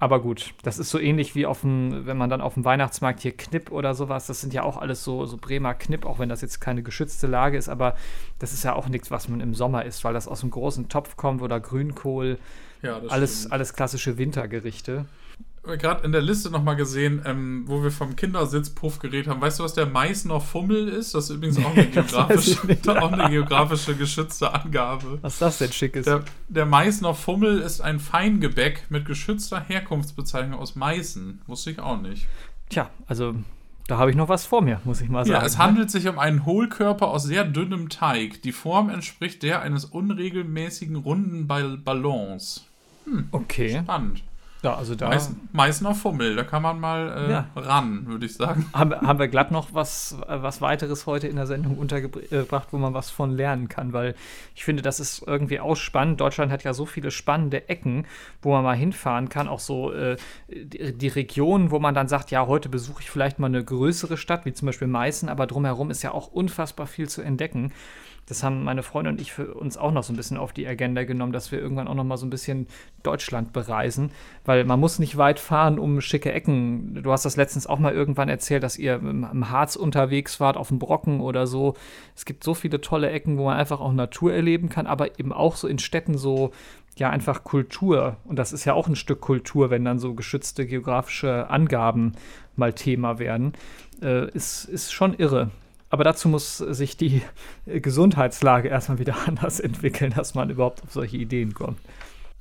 Aber gut, das ist so ähnlich wie auf dem, wenn man dann auf dem Weihnachtsmarkt hier Knipp oder sowas, das sind ja auch alles so, so Bremer Knipp, auch wenn das jetzt keine geschützte Lage ist, aber das ist ja auch nichts, was man im Sommer isst, weil das aus einem großen Topf kommt oder Grünkohl. Ja, alles, alles klassische Wintergerichte gerade in der Liste nochmal gesehen, ähm, wo wir vom Kindersitzpuff geredet haben. Weißt du, was der Meißner Fummel ist? Das ist übrigens auch eine, [LAUGHS] geografische, auch eine geografische geschützte Angabe. Was ist das denn schickes? Der, der Meißner Fummel ist ein Feingebäck mit geschützter Herkunftsbezeichnung aus Meißen. Wusste ich auch nicht. Tja, also da habe ich noch was vor mir, muss ich mal sagen. Ja, es handelt sich um einen Hohlkörper aus sehr dünnem Teig. Die Form entspricht der eines unregelmäßigen runden Ballons. Hm, okay. Spannend. Ja, also da. Meißner Fummel, da kann man mal äh, ja. ran, würde ich sagen. Haben, haben wir glatt noch was, was weiteres heute in der Sendung untergebracht, wo man was von lernen kann, weil ich finde, das ist irgendwie auch spannend. Deutschland hat ja so viele spannende Ecken, wo man mal hinfahren kann, auch so äh, die, die Regionen, wo man dann sagt, ja, heute besuche ich vielleicht mal eine größere Stadt, wie zum Beispiel Meißen, aber drumherum ist ja auch unfassbar viel zu entdecken das haben meine Freunde und ich für uns auch noch so ein bisschen auf die Agenda genommen, dass wir irgendwann auch noch mal so ein bisschen Deutschland bereisen, weil man muss nicht weit fahren, um schicke Ecken. Du hast das letztens auch mal irgendwann erzählt, dass ihr im Harz unterwegs wart, auf dem Brocken oder so. Es gibt so viele tolle Ecken, wo man einfach auch Natur erleben kann, aber eben auch so in Städten so ja einfach Kultur. Und das ist ja auch ein Stück Kultur, wenn dann so geschützte geografische Angaben mal Thema werden. Äh, ist, ist schon irre. Aber dazu muss sich die Gesundheitslage erstmal wieder [LAUGHS] anders entwickeln, dass man überhaupt auf solche Ideen kommt.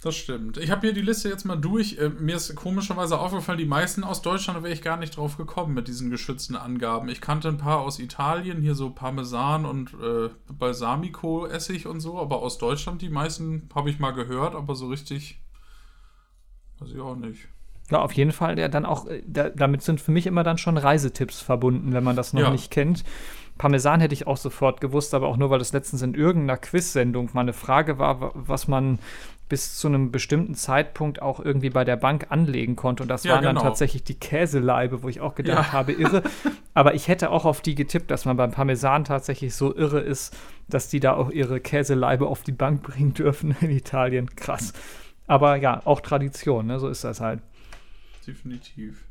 Das stimmt. Ich habe hier die Liste jetzt mal durch. Äh, mir ist komischerweise aufgefallen, die meisten aus Deutschland wäre ich gar nicht drauf gekommen mit diesen geschützten Angaben. Ich kannte ein paar aus Italien, hier so Parmesan und äh, Balsamico-Essig und so, aber aus Deutschland die meisten habe ich mal gehört, aber so richtig weiß ich auch nicht. Ja, auf jeden Fall. Der dann auch, äh, da, damit sind für mich immer dann schon Reisetipps verbunden, wenn man das noch ja. nicht kennt. Parmesan hätte ich auch sofort gewusst, aber auch nur, weil das letztens in irgendeiner Quiz-Sendung mal eine Frage war, was man bis zu einem bestimmten Zeitpunkt auch irgendwie bei der Bank anlegen konnte. Und das ja, waren genau. dann tatsächlich die Käseleibe, wo ich auch gedacht ja. habe, irre. [LAUGHS] Aber ich hätte auch auf die getippt, dass man beim Parmesan tatsächlich so irre ist, dass die da auch ihre Käseleibe auf die Bank bringen dürfen in Italien. Krass. Aber ja, auch Tradition, ne? so ist das halt. Definitiv.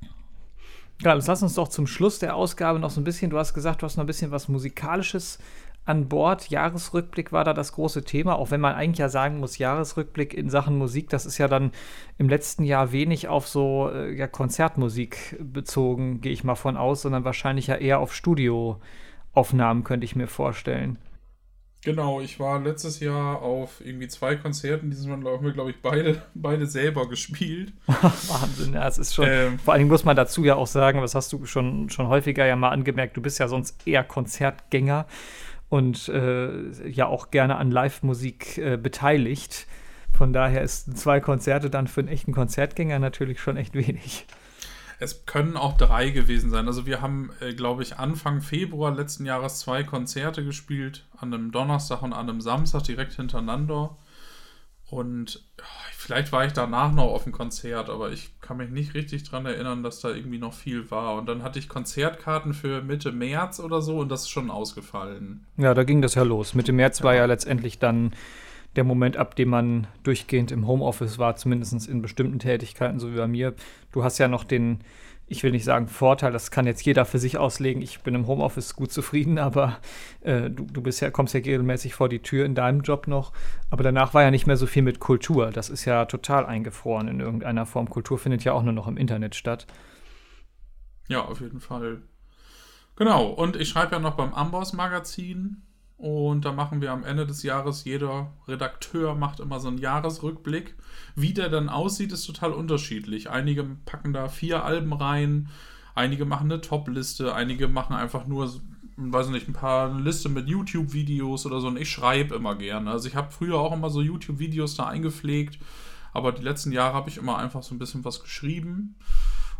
Ja, jetzt lass uns doch zum Schluss der Ausgabe noch so ein bisschen, du hast gesagt, du hast noch ein bisschen was Musikalisches an Bord. Jahresrückblick war da das große Thema, auch wenn man eigentlich ja sagen muss, Jahresrückblick in Sachen Musik, das ist ja dann im letzten Jahr wenig auf so äh, ja, Konzertmusik bezogen, gehe ich mal von aus, sondern wahrscheinlich ja eher auf Studioaufnahmen, könnte ich mir vorstellen. Genau, ich war letztes Jahr auf irgendwie zwei Konzerten, dieses Mal haben wir, glaube ich, beide, [LAUGHS] beide selber gespielt. [LAUGHS] Wahnsinn, ja, es ist schon. Ähm, vor allen Dingen muss man dazu ja auch sagen, was hast du schon, schon häufiger ja mal angemerkt, du bist ja sonst eher Konzertgänger und äh, ja auch gerne an Live-Musik äh, beteiligt. Von daher ist zwei Konzerte dann für einen echten Konzertgänger natürlich schon echt wenig. Es können auch drei gewesen sein. Also wir haben, äh, glaube ich, Anfang Februar letzten Jahres zwei Konzerte gespielt. An einem Donnerstag und an einem Samstag direkt hintereinander. Und oh, vielleicht war ich danach noch auf dem Konzert, aber ich kann mich nicht richtig daran erinnern, dass da irgendwie noch viel war. Und dann hatte ich Konzertkarten für Mitte März oder so und das ist schon ausgefallen. Ja, da ging das ja los. Mitte März ja. war ja letztendlich dann der Moment, ab dem man durchgehend im Homeoffice war, zumindest in bestimmten Tätigkeiten, so wie bei mir. Du hast ja noch den, ich will nicht sagen Vorteil, das kann jetzt jeder für sich auslegen. Ich bin im Homeoffice gut zufrieden, aber äh, du, du bist ja, kommst ja regelmäßig vor die Tür in deinem Job noch. Aber danach war ja nicht mehr so viel mit Kultur. Das ist ja total eingefroren in irgendeiner Form. Kultur findet ja auch nur noch im Internet statt. Ja, auf jeden Fall. Genau, und ich schreibe ja noch beim Amboss Magazin und da machen wir am Ende des Jahres, jeder Redakteur macht immer so einen Jahresrückblick. Wie der dann aussieht, ist total unterschiedlich. Einige packen da vier Alben rein, einige machen eine Top-Liste, einige machen einfach nur, weiß nicht, ein paar Liste mit YouTube-Videos oder so. Und ich schreibe immer gerne. Also ich habe früher auch immer so YouTube-Videos da eingepflegt, aber die letzten Jahre habe ich immer einfach so ein bisschen was geschrieben.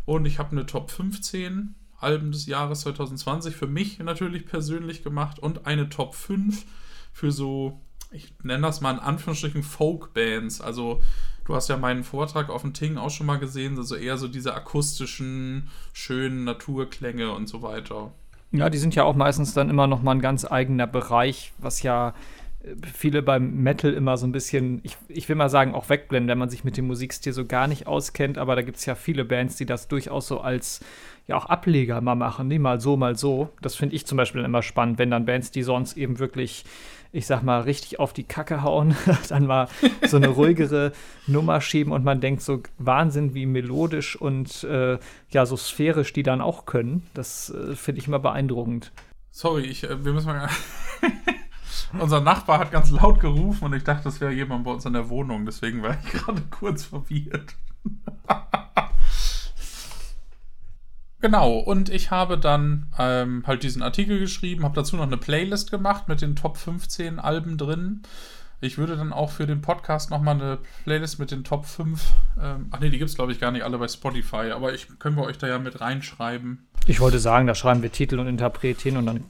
Und ich habe eine Top 15 Alben des Jahres 2020 für mich natürlich persönlich gemacht und eine Top 5 für so, ich nenne das mal in Anführungsstrichen Folk-Bands. Also du hast ja meinen Vortrag auf dem Ting auch schon mal gesehen, also eher so diese akustischen, schönen Naturklänge und so weiter. Ja, die sind ja auch meistens dann immer noch mal ein ganz eigener Bereich, was ja viele beim Metal immer so ein bisschen, ich, ich will mal sagen, auch wegblenden, wenn man sich mit dem Musikstil so gar nicht auskennt, aber da gibt es ja viele Bands, die das durchaus so als ja auch Ableger mal machen, nie mal so, mal so. Das finde ich zum Beispiel immer spannend, wenn dann Bands, die sonst eben wirklich, ich sag mal, richtig auf die Kacke hauen, [LAUGHS] dann mal so eine ruhigere [LAUGHS] Nummer schieben und man denkt so Wahnsinn, wie melodisch und äh, ja, so sphärisch die dann auch können. Das äh, finde ich immer beeindruckend. Sorry, ich, äh, wir müssen mal. [LAUGHS] Unser Nachbar hat ganz laut gerufen und ich dachte, das wäre jemand bei uns in der Wohnung. Deswegen war ich gerade kurz verwirrt. Genau, und ich habe dann ähm, halt diesen Artikel geschrieben, habe dazu noch eine Playlist gemacht mit den Top 15 Alben drin. Ich würde dann auch für den Podcast nochmal eine Playlist mit den Top 5. Ähm, ach nee, die gibt es glaube ich gar nicht alle bei Spotify, aber ich können wir euch da ja mit reinschreiben. Ich wollte sagen, da schreiben wir Titel und Interpret hin und dann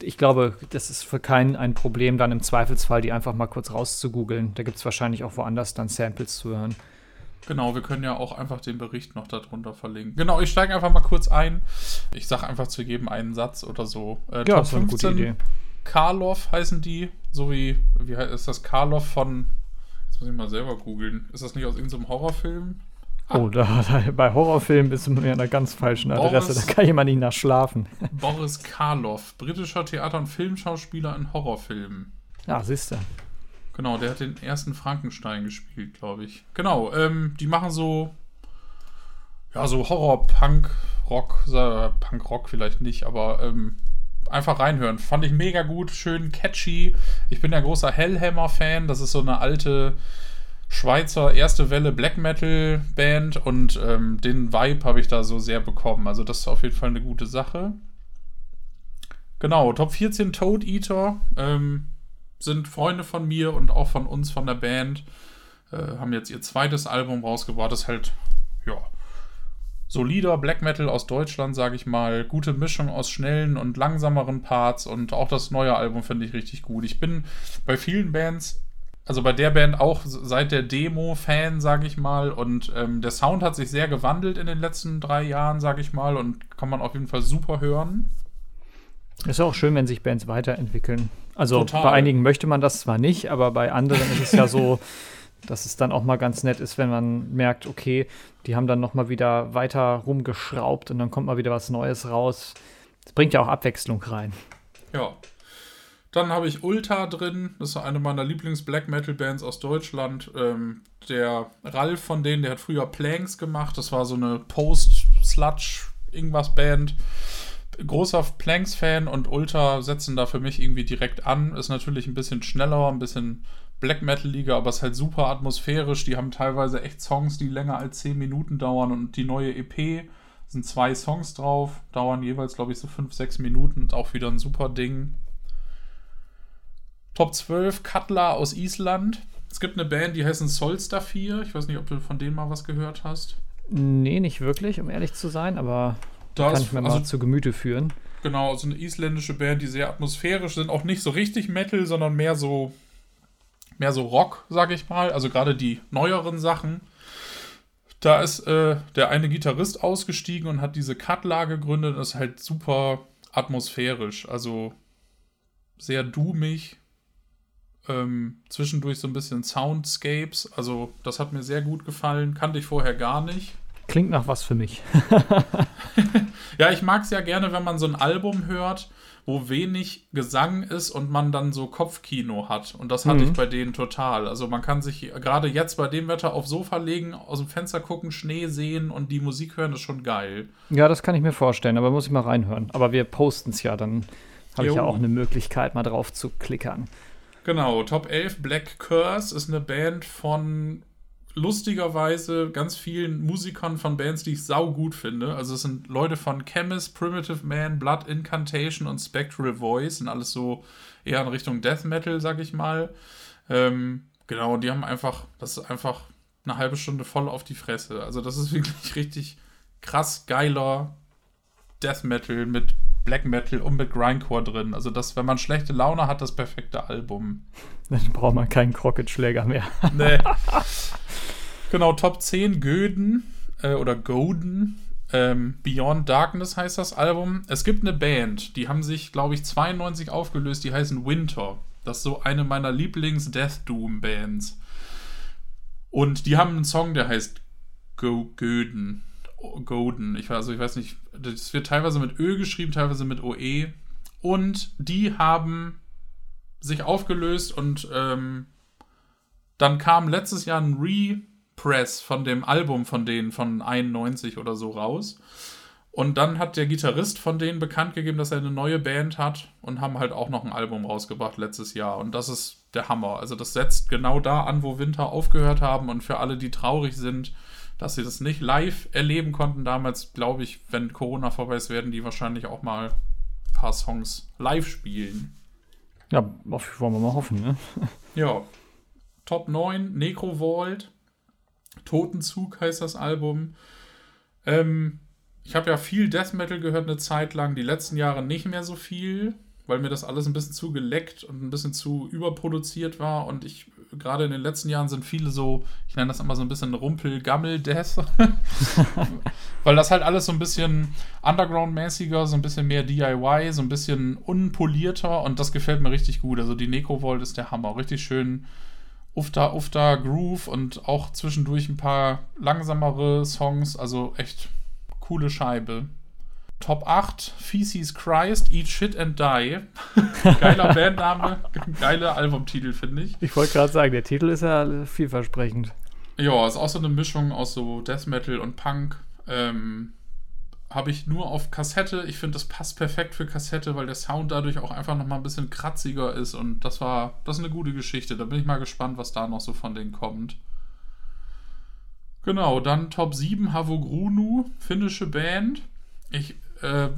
ich glaube, das ist für keinen ein Problem, dann im Zweifelsfall die einfach mal kurz rauszugoogeln. Da gibt es wahrscheinlich auch woanders dann Samples zu hören. Genau, wir können ja auch einfach den Bericht noch darunter verlinken. Genau, ich steige einfach mal kurz ein. Ich sage einfach zu jedem einen Satz oder so. Äh, ja, Top das ist eine gute Idee. Karloff heißen die, so wie, wie ist das Karloff von, jetzt muss ich mal selber googeln. Ist das nicht aus irgendeinem Horrorfilm? Oh, da, da, bei Horrorfilmen bist du mir an einer ganz falschen Adresse. Boris, da kann jemand nicht nachschlafen. Boris Karloff, britischer Theater- und Filmschauspieler in Horrorfilmen. Ja, siehst du. Genau, der hat den ersten Frankenstein gespielt, glaube ich. Genau, ähm, die machen so, ja, so Horror, Punk, Rock, äh, Punk, Rock vielleicht nicht, aber ähm, einfach reinhören. Fand ich mega gut, schön catchy. Ich bin ja großer Hellhammer-Fan. Das ist so eine alte Schweizer erste Welle Black Metal Band und ähm, den Vibe habe ich da so sehr bekommen. Also das ist auf jeden Fall eine gute Sache. Genau, Top 14 Toad Eater ähm, sind Freunde von mir und auch von uns von der Band. Äh, haben jetzt ihr zweites Album rausgebracht. Das ist halt, ja, solider Black Metal aus Deutschland, sage ich mal. Gute Mischung aus schnellen und langsameren Parts und auch das neue Album finde ich richtig gut. Ich bin bei vielen Bands also bei der Band auch seit der Demo-Fan, sage ich mal. Und ähm, der Sound hat sich sehr gewandelt in den letzten drei Jahren, sage ich mal. Und kann man auf jeden Fall super hören. Ist auch schön, wenn sich Bands weiterentwickeln. Also Total. bei einigen möchte man das zwar nicht, aber bei anderen ist es ja so, [LAUGHS] dass es dann auch mal ganz nett ist, wenn man merkt, okay, die haben dann noch mal wieder weiter rumgeschraubt und dann kommt mal wieder was Neues raus. Das bringt ja auch Abwechslung rein. Ja, dann habe ich Ulta drin, das ist eine meiner Lieblings-Black Metal-Bands aus Deutschland. Ähm, der Ralf von denen, der hat früher Planks gemacht, das war so eine Post-Sludge-Irgendwas-Band. Großer Planks-Fan und Ultra setzen da für mich irgendwie direkt an. Ist natürlich ein bisschen schneller, ein bisschen Black Metal-Liga, aber ist halt super atmosphärisch. Die haben teilweise echt Songs, die länger als 10 Minuten dauern und die neue EP sind zwei Songs drauf, dauern jeweils, glaube ich, so 5, 6 Minuten. Und auch wieder ein super Ding. Top 12, Cutler aus Island. Es gibt eine Band, die heißen Solstar 4. Ich weiß nicht, ob du von denen mal was gehört hast. Nee, nicht wirklich, um ehrlich zu sein, aber das, kann ich mir also, mal zu Gemüte führen. Genau, so eine isländische Band, die sehr atmosphärisch sind, auch nicht so richtig Metal, sondern mehr so mehr so Rock, sag ich mal. Also gerade die neueren Sachen. Da ist äh, der eine Gitarrist ausgestiegen und hat diese Cutler gegründet. Das ist halt super atmosphärisch. Also sehr doomig. Ähm, zwischendurch so ein bisschen Soundscapes. Also das hat mir sehr gut gefallen. Kannte ich vorher gar nicht. Klingt nach was für mich. [LAUGHS] ja, ich mag es ja gerne, wenn man so ein Album hört wo wenig Gesang ist und man dann so Kopfkino hat. Und das hatte mhm. ich bei denen total. Also man kann sich gerade jetzt bei dem Wetter aufs Sofa legen, aus dem Fenster gucken, Schnee sehen und die Musik hören, ist schon geil. Ja, das kann ich mir vorstellen, aber muss ich mal reinhören. Aber wir posten es ja, dann habe ich ja auch eine Möglichkeit, mal drauf zu klickern. Genau, Top 11 Black Curse ist eine Band von lustigerweise ganz vielen Musikern von Bands, die ich sau gut finde. Also es sind Leute von Chemist, Primitive Man, Blood Incantation und Spectral Voice und alles so eher in Richtung Death Metal, sag ich mal. Ähm, genau, und die haben einfach, das ist einfach eine halbe Stunde voll auf die Fresse. Also das ist [LAUGHS] wirklich richtig krass geiler Death Metal mit Black Metal und mit Grindcore drin. Also das, wenn man schlechte Laune hat, das perfekte Album. Dann braucht man keinen Crockett-Schläger mehr. nee. [LAUGHS] Genau, Top 10 Göden äh, oder Goden. Ähm, Beyond Darkness heißt das Album. Es gibt eine Band, die haben sich, glaube ich, 92 aufgelöst, die heißen Winter. Das ist so eine meiner Lieblings-Death Doom-Bands. Und die haben einen Song, der heißt Go Göden. Goden. Ich, also ich weiß nicht, das wird teilweise mit Ö geschrieben, teilweise mit OE. Und die haben sich aufgelöst und ähm, dann kam letztes Jahr ein Re Press von dem Album von denen von 91 oder so raus. Und dann hat der Gitarrist von denen bekannt gegeben, dass er eine neue Band hat und haben halt auch noch ein Album rausgebracht letztes Jahr. Und das ist der Hammer. Also das setzt genau da an, wo Winter aufgehört haben. Und für alle, die traurig sind, dass sie das nicht live erleben konnten damals, glaube ich, wenn Corona vorbei ist, werden die wahrscheinlich auch mal ein paar Songs live spielen. Ja, wollen wir mal hoffen, ne? ja. Top 9, Necro Vault. Totenzug heißt das Album. Ähm, ich habe ja viel Death Metal gehört eine Zeit lang, die letzten Jahre nicht mehr so viel, weil mir das alles ein bisschen zu geleckt und ein bisschen zu überproduziert war und ich gerade in den letzten Jahren sind viele so, ich nenne das immer so ein bisschen Rumpel-Gammel-Death, [LAUGHS] [LAUGHS] weil das halt alles so ein bisschen Underground-mäßiger, so ein bisschen mehr DIY, so ein bisschen unpolierter und das gefällt mir richtig gut. Also die Necrovolt ist der Hammer, richtig schön Ufta Ufta Groove und auch zwischendurch ein paar langsamere Songs, also echt coole Scheibe. Top 8, Feces Christ, Eat Shit and Die. [LAUGHS] Geiler [LAUGHS] Bandname, geiler Albumtitel, finde ich. Ich wollte gerade sagen, der Titel ist ja vielversprechend. Ja, ist auch so eine Mischung aus so Death Metal und Punk. Ähm, habe ich nur auf Kassette. Ich finde, das passt perfekt für Kassette, weil der Sound dadurch auch einfach nochmal ein bisschen kratziger ist. Und das war, das ist eine gute Geschichte. Da bin ich mal gespannt, was da noch so von denen kommt. Genau, dann Top 7 Havogrunu, finnische Band. Ich, äh,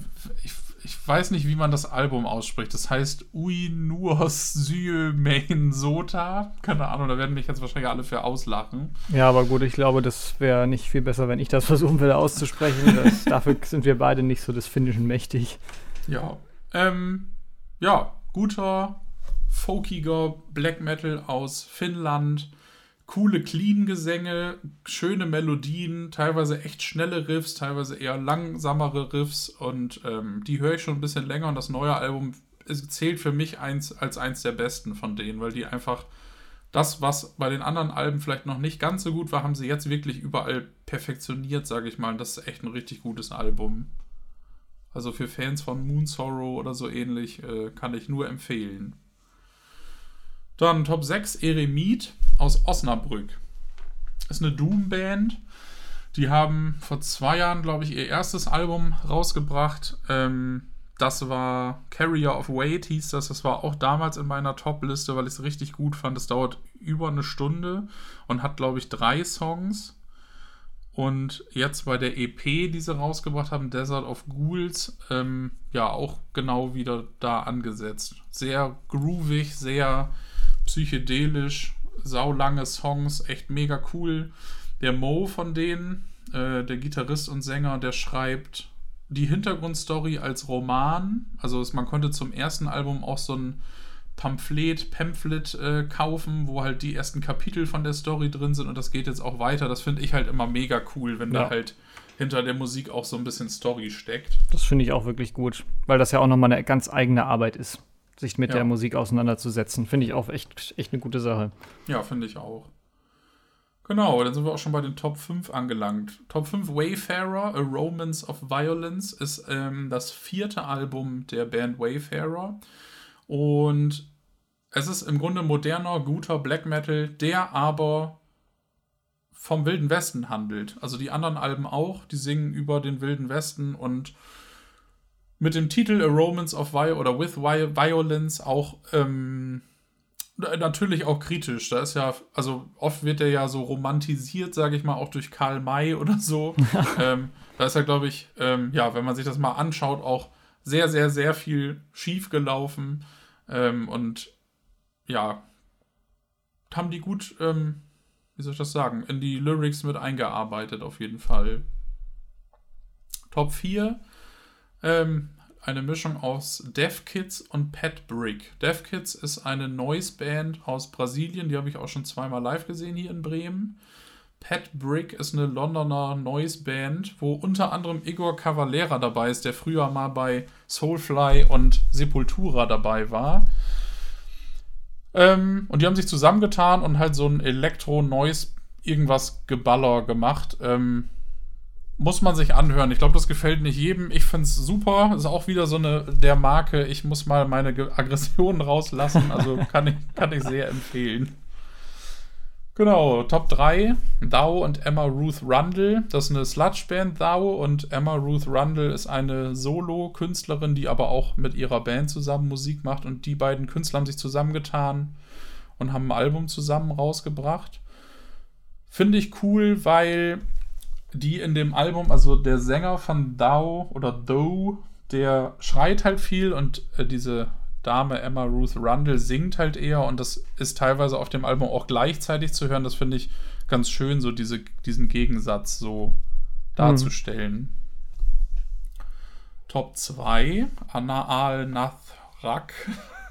ich ich weiß nicht, wie man das Album ausspricht. Das heißt Uinuos Syömein Sota. Keine Ahnung, da werden mich jetzt wahrscheinlich alle für auslachen. Ja, aber gut, ich glaube, das wäre nicht viel besser, wenn ich das versuchen würde auszusprechen. Das, [LAUGHS] dafür sind wir beide nicht so des Finnischen mächtig. Ja. Ähm, ja, guter, folkiger Black Metal aus Finnland coole Clean-Gesänge, schöne Melodien, teilweise echt schnelle Riffs, teilweise eher langsamere Riffs und ähm, die höre ich schon ein bisschen länger und das neue Album zählt für mich eins, als eins der besten von denen, weil die einfach das, was bei den anderen Alben vielleicht noch nicht ganz so gut war, haben sie jetzt wirklich überall perfektioniert, sage ich mal. Und das ist echt ein richtig gutes Album. Also für Fans von Moon Sorrow oder so ähnlich äh, kann ich nur empfehlen. Dann Top 6 Eremit aus Osnabrück. Ist eine Doom-Band. Die haben vor zwei Jahren, glaube ich, ihr erstes Album rausgebracht. Ähm, das war Carrier of Weight, hieß das. Das war auch damals in meiner Top-Liste, weil ich es richtig gut fand. Es dauert über eine Stunde und hat, glaube ich, drei Songs. Und jetzt bei der EP, die sie rausgebracht haben, Desert of Ghouls, ähm, ja, auch genau wieder da angesetzt. Sehr groovig, sehr psychedelisch, saulange Songs, echt mega cool. Der Mo von denen, äh, der Gitarrist und Sänger, der schreibt die Hintergrundstory als Roman. Also man konnte zum ersten Album auch so ein Pamphlet, Pamphlet äh, kaufen, wo halt die ersten Kapitel von der Story drin sind und das geht jetzt auch weiter. Das finde ich halt immer mega cool, wenn ja. da halt hinter der Musik auch so ein bisschen Story steckt. Das finde ich auch wirklich gut, weil das ja auch nochmal eine ganz eigene Arbeit ist, sich mit ja. der Musik auseinanderzusetzen. Finde ich auch echt, echt eine gute Sache. Ja, finde ich auch. Genau, dann sind wir auch schon bei den Top 5 angelangt. Top 5 Wayfarer, A Romance of Violence ist ähm, das vierte Album der Band Wayfarer. Und es ist im Grunde moderner, guter Black Metal, der aber vom Wilden Westen handelt. Also die anderen Alben auch, die singen über den Wilden Westen und mit dem Titel A Romance of Violence oder With Violence auch ähm, natürlich auch kritisch. Da ist ja, also oft wird er ja so romantisiert, sage ich mal, auch durch Karl May oder so. [LAUGHS] ähm, da ist ja, glaube ich, ähm, ja, wenn man sich das mal anschaut, auch sehr, sehr, sehr viel schief gelaufen. Ähm, und ja, haben die gut, ähm, wie soll ich das sagen, in die Lyrics mit eingearbeitet, auf jeden Fall. Top 4 ähm, eine Mischung aus Dev Kids und Pet Brick. Dev Kids ist eine Noise-Band aus Brasilien, die habe ich auch schon zweimal live gesehen hier in Bremen. Pet Brick ist eine Londoner Noise-Band, wo unter anderem Igor Cavalera dabei ist, der früher mal bei Soulfly und Sepultura dabei war. Ähm, und die haben sich zusammengetan und halt so ein Elektro-Noise irgendwas Geballer gemacht. Ähm, muss man sich anhören. Ich glaube, das gefällt nicht jedem. Ich finde es super. Ist auch wieder so eine der Marke, ich muss mal meine Aggressionen [LAUGHS] rauslassen. Also kann ich, kann ich sehr empfehlen. Genau, Top 3, Thou und Emma Ruth Rundle. Das ist eine Sludge-Band, Thou. Und Emma Ruth Rundle ist eine Solo-Künstlerin, die aber auch mit ihrer Band zusammen Musik macht. Und die beiden Künstler haben sich zusammengetan und haben ein Album zusammen rausgebracht. Finde ich cool, weil die in dem Album, also der Sänger von Thou oder Though, der schreit halt viel und äh, diese Dame Emma Ruth Rundle singt halt eher und das ist teilweise auf dem Album auch gleichzeitig zu hören. Das finde ich ganz schön, so diese, diesen Gegensatz so darzustellen. Mhm. Top 2, Anna Al-Nathrak.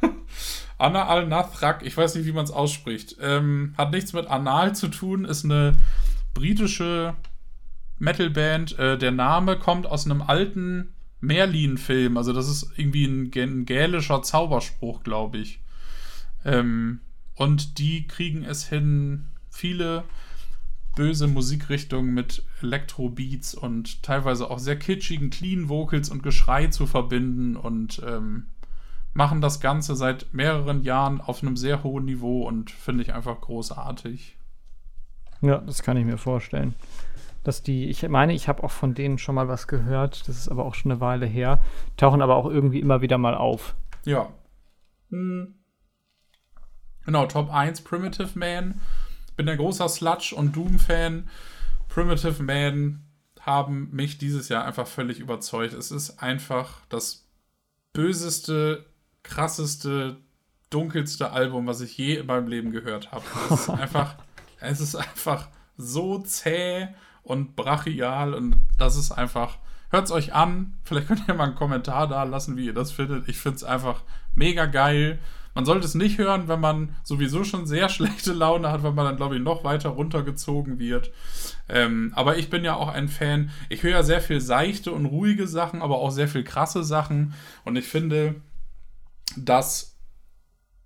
[LAUGHS] Anna Al-Nathrak, ich weiß nicht, wie man es ausspricht. Ähm, hat nichts mit Anal zu tun, ist eine britische Metalband. Äh, der Name kommt aus einem alten Merlin-Film. Also, das ist irgendwie ein, ein gälischer Zauberspruch, glaube ich. Ähm, und die kriegen es hin, viele böse Musikrichtungen mit Elektrobeats und teilweise auch sehr kitschigen Clean Vocals und Geschrei zu verbinden und ähm, machen das Ganze seit mehreren Jahren auf einem sehr hohen Niveau und finde ich einfach großartig. Ja, das kann ich mir vorstellen dass die, ich meine, ich habe auch von denen schon mal was gehört, das ist aber auch schon eine Weile her, tauchen aber auch irgendwie immer wieder mal auf. Ja. Hm. Genau, Top 1 Primitive Man. Bin ein großer Sludge- und Doom-Fan. Primitive Man haben mich dieses Jahr einfach völlig überzeugt. Es ist einfach das böseste, krasseste, dunkelste Album, was ich je in meinem Leben gehört habe. Es ist [LAUGHS] einfach, es ist einfach so zäh und brachial und das ist einfach. Hört es euch an. Vielleicht könnt ihr mal einen Kommentar da lassen, wie ihr das findet. Ich finde es einfach mega geil. Man sollte es nicht hören, wenn man sowieso schon sehr [LAUGHS] schlechte Laune hat, weil man dann, glaube ich, noch weiter runtergezogen wird. Ähm, aber ich bin ja auch ein Fan. Ich höre ja sehr viel seichte und ruhige Sachen, aber auch sehr viel krasse Sachen. Und ich finde, dass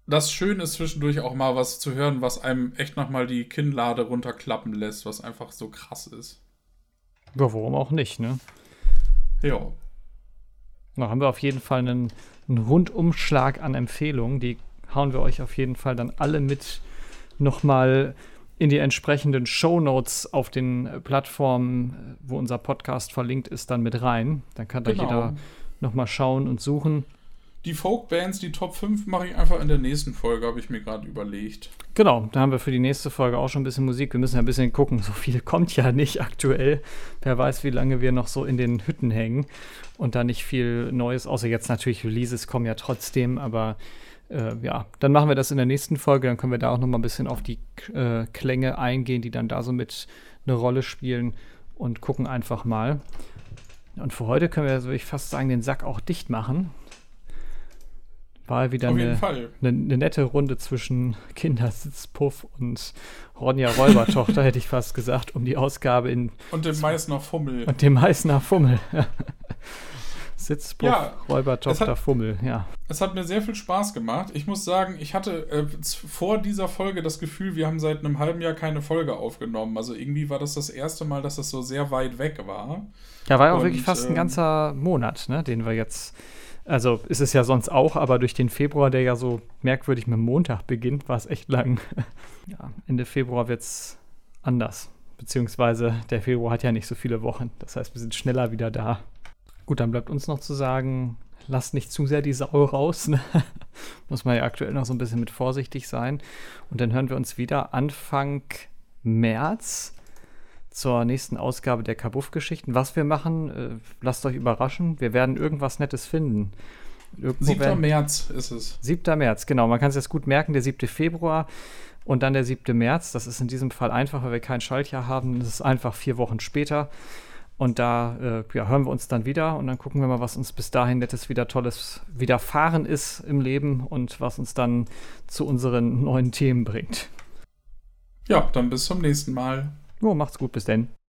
das schön ist, zwischendurch auch mal was zu hören, was einem echt nochmal die Kinnlade runterklappen lässt, was einfach so krass ist. Ja, warum auch nicht, ne? Ja. Da haben wir auf jeden Fall einen, einen Rundumschlag an Empfehlungen. Die hauen wir euch auf jeden Fall dann alle mit nochmal in die entsprechenden Show Notes auf den Plattformen, wo unser Podcast verlinkt ist, dann mit rein. Dann kann da genau. jeder nochmal schauen und suchen. Die Folk-Bands, die Top 5, mache ich einfach in der nächsten Folge, habe ich mir gerade überlegt. Genau, da haben wir für die nächste Folge auch schon ein bisschen Musik. Wir müssen ja ein bisschen gucken. So viel [LAUGHS] kommt ja nicht aktuell. Wer weiß, wie lange wir noch so in den Hütten hängen und da nicht viel Neues, außer jetzt natürlich Releases kommen ja trotzdem, aber äh, ja, dann machen wir das in der nächsten Folge. Dann können wir da auch noch mal ein bisschen auf die äh, Klänge eingehen, die dann da so mit eine Rolle spielen und gucken einfach mal. Und für heute können wir, würde ich fast sagen, den Sack auch dicht machen. War wieder eine, eine, eine, nette Runde zwischen [LAUGHS] Kindersitzpuff und Ronja Räubertochter, [LAUGHS] hätte ich fast gesagt, um die Ausgabe in. Und dem Meißner Fummel. Und dem Meißner Fummel. [LAUGHS] Sitzpuff, ja, Räubertochter, hat, Fummel, ja. Es hat mir sehr viel Spaß gemacht. Ich muss sagen, ich hatte äh, vor dieser Folge das Gefühl, wir haben seit einem halben Jahr keine Folge aufgenommen. Also irgendwie war das das erste Mal, dass das so sehr weit weg war. Ja, war ja auch wirklich fast ähm, ein ganzer Monat, ne, den wir jetzt also ist es ja sonst auch, aber durch den Februar, der ja so merkwürdig mit Montag beginnt, war es echt lang. [LAUGHS] ja, Ende Februar wird es anders. Beziehungsweise der Februar hat ja nicht so viele Wochen. Das heißt, wir sind schneller wieder da. Gut, dann bleibt uns noch zu sagen, lasst nicht zu sehr die Sau raus. Ne? [LAUGHS] Muss man ja aktuell noch so ein bisschen mit vorsichtig sein. Und dann hören wir uns wieder Anfang März zur nächsten Ausgabe der Kabuff-Geschichten. Was wir machen, äh, lasst euch überraschen. Wir werden irgendwas Nettes finden. Irgendwo 7. Werden, März ist es. 7. März, genau. Man kann es jetzt gut merken, der 7. Februar und dann der 7. März. Das ist in diesem Fall einfach, weil wir kein Schaltjahr haben. Das ist einfach vier Wochen später. Und da äh, ja, hören wir uns dann wieder und dann gucken wir mal, was uns bis dahin nettes, wieder Tolles widerfahren ist im Leben und was uns dann zu unseren neuen Themen bringt. Ja, dann bis zum nächsten Mal. Jo, macht's gut, bis denn.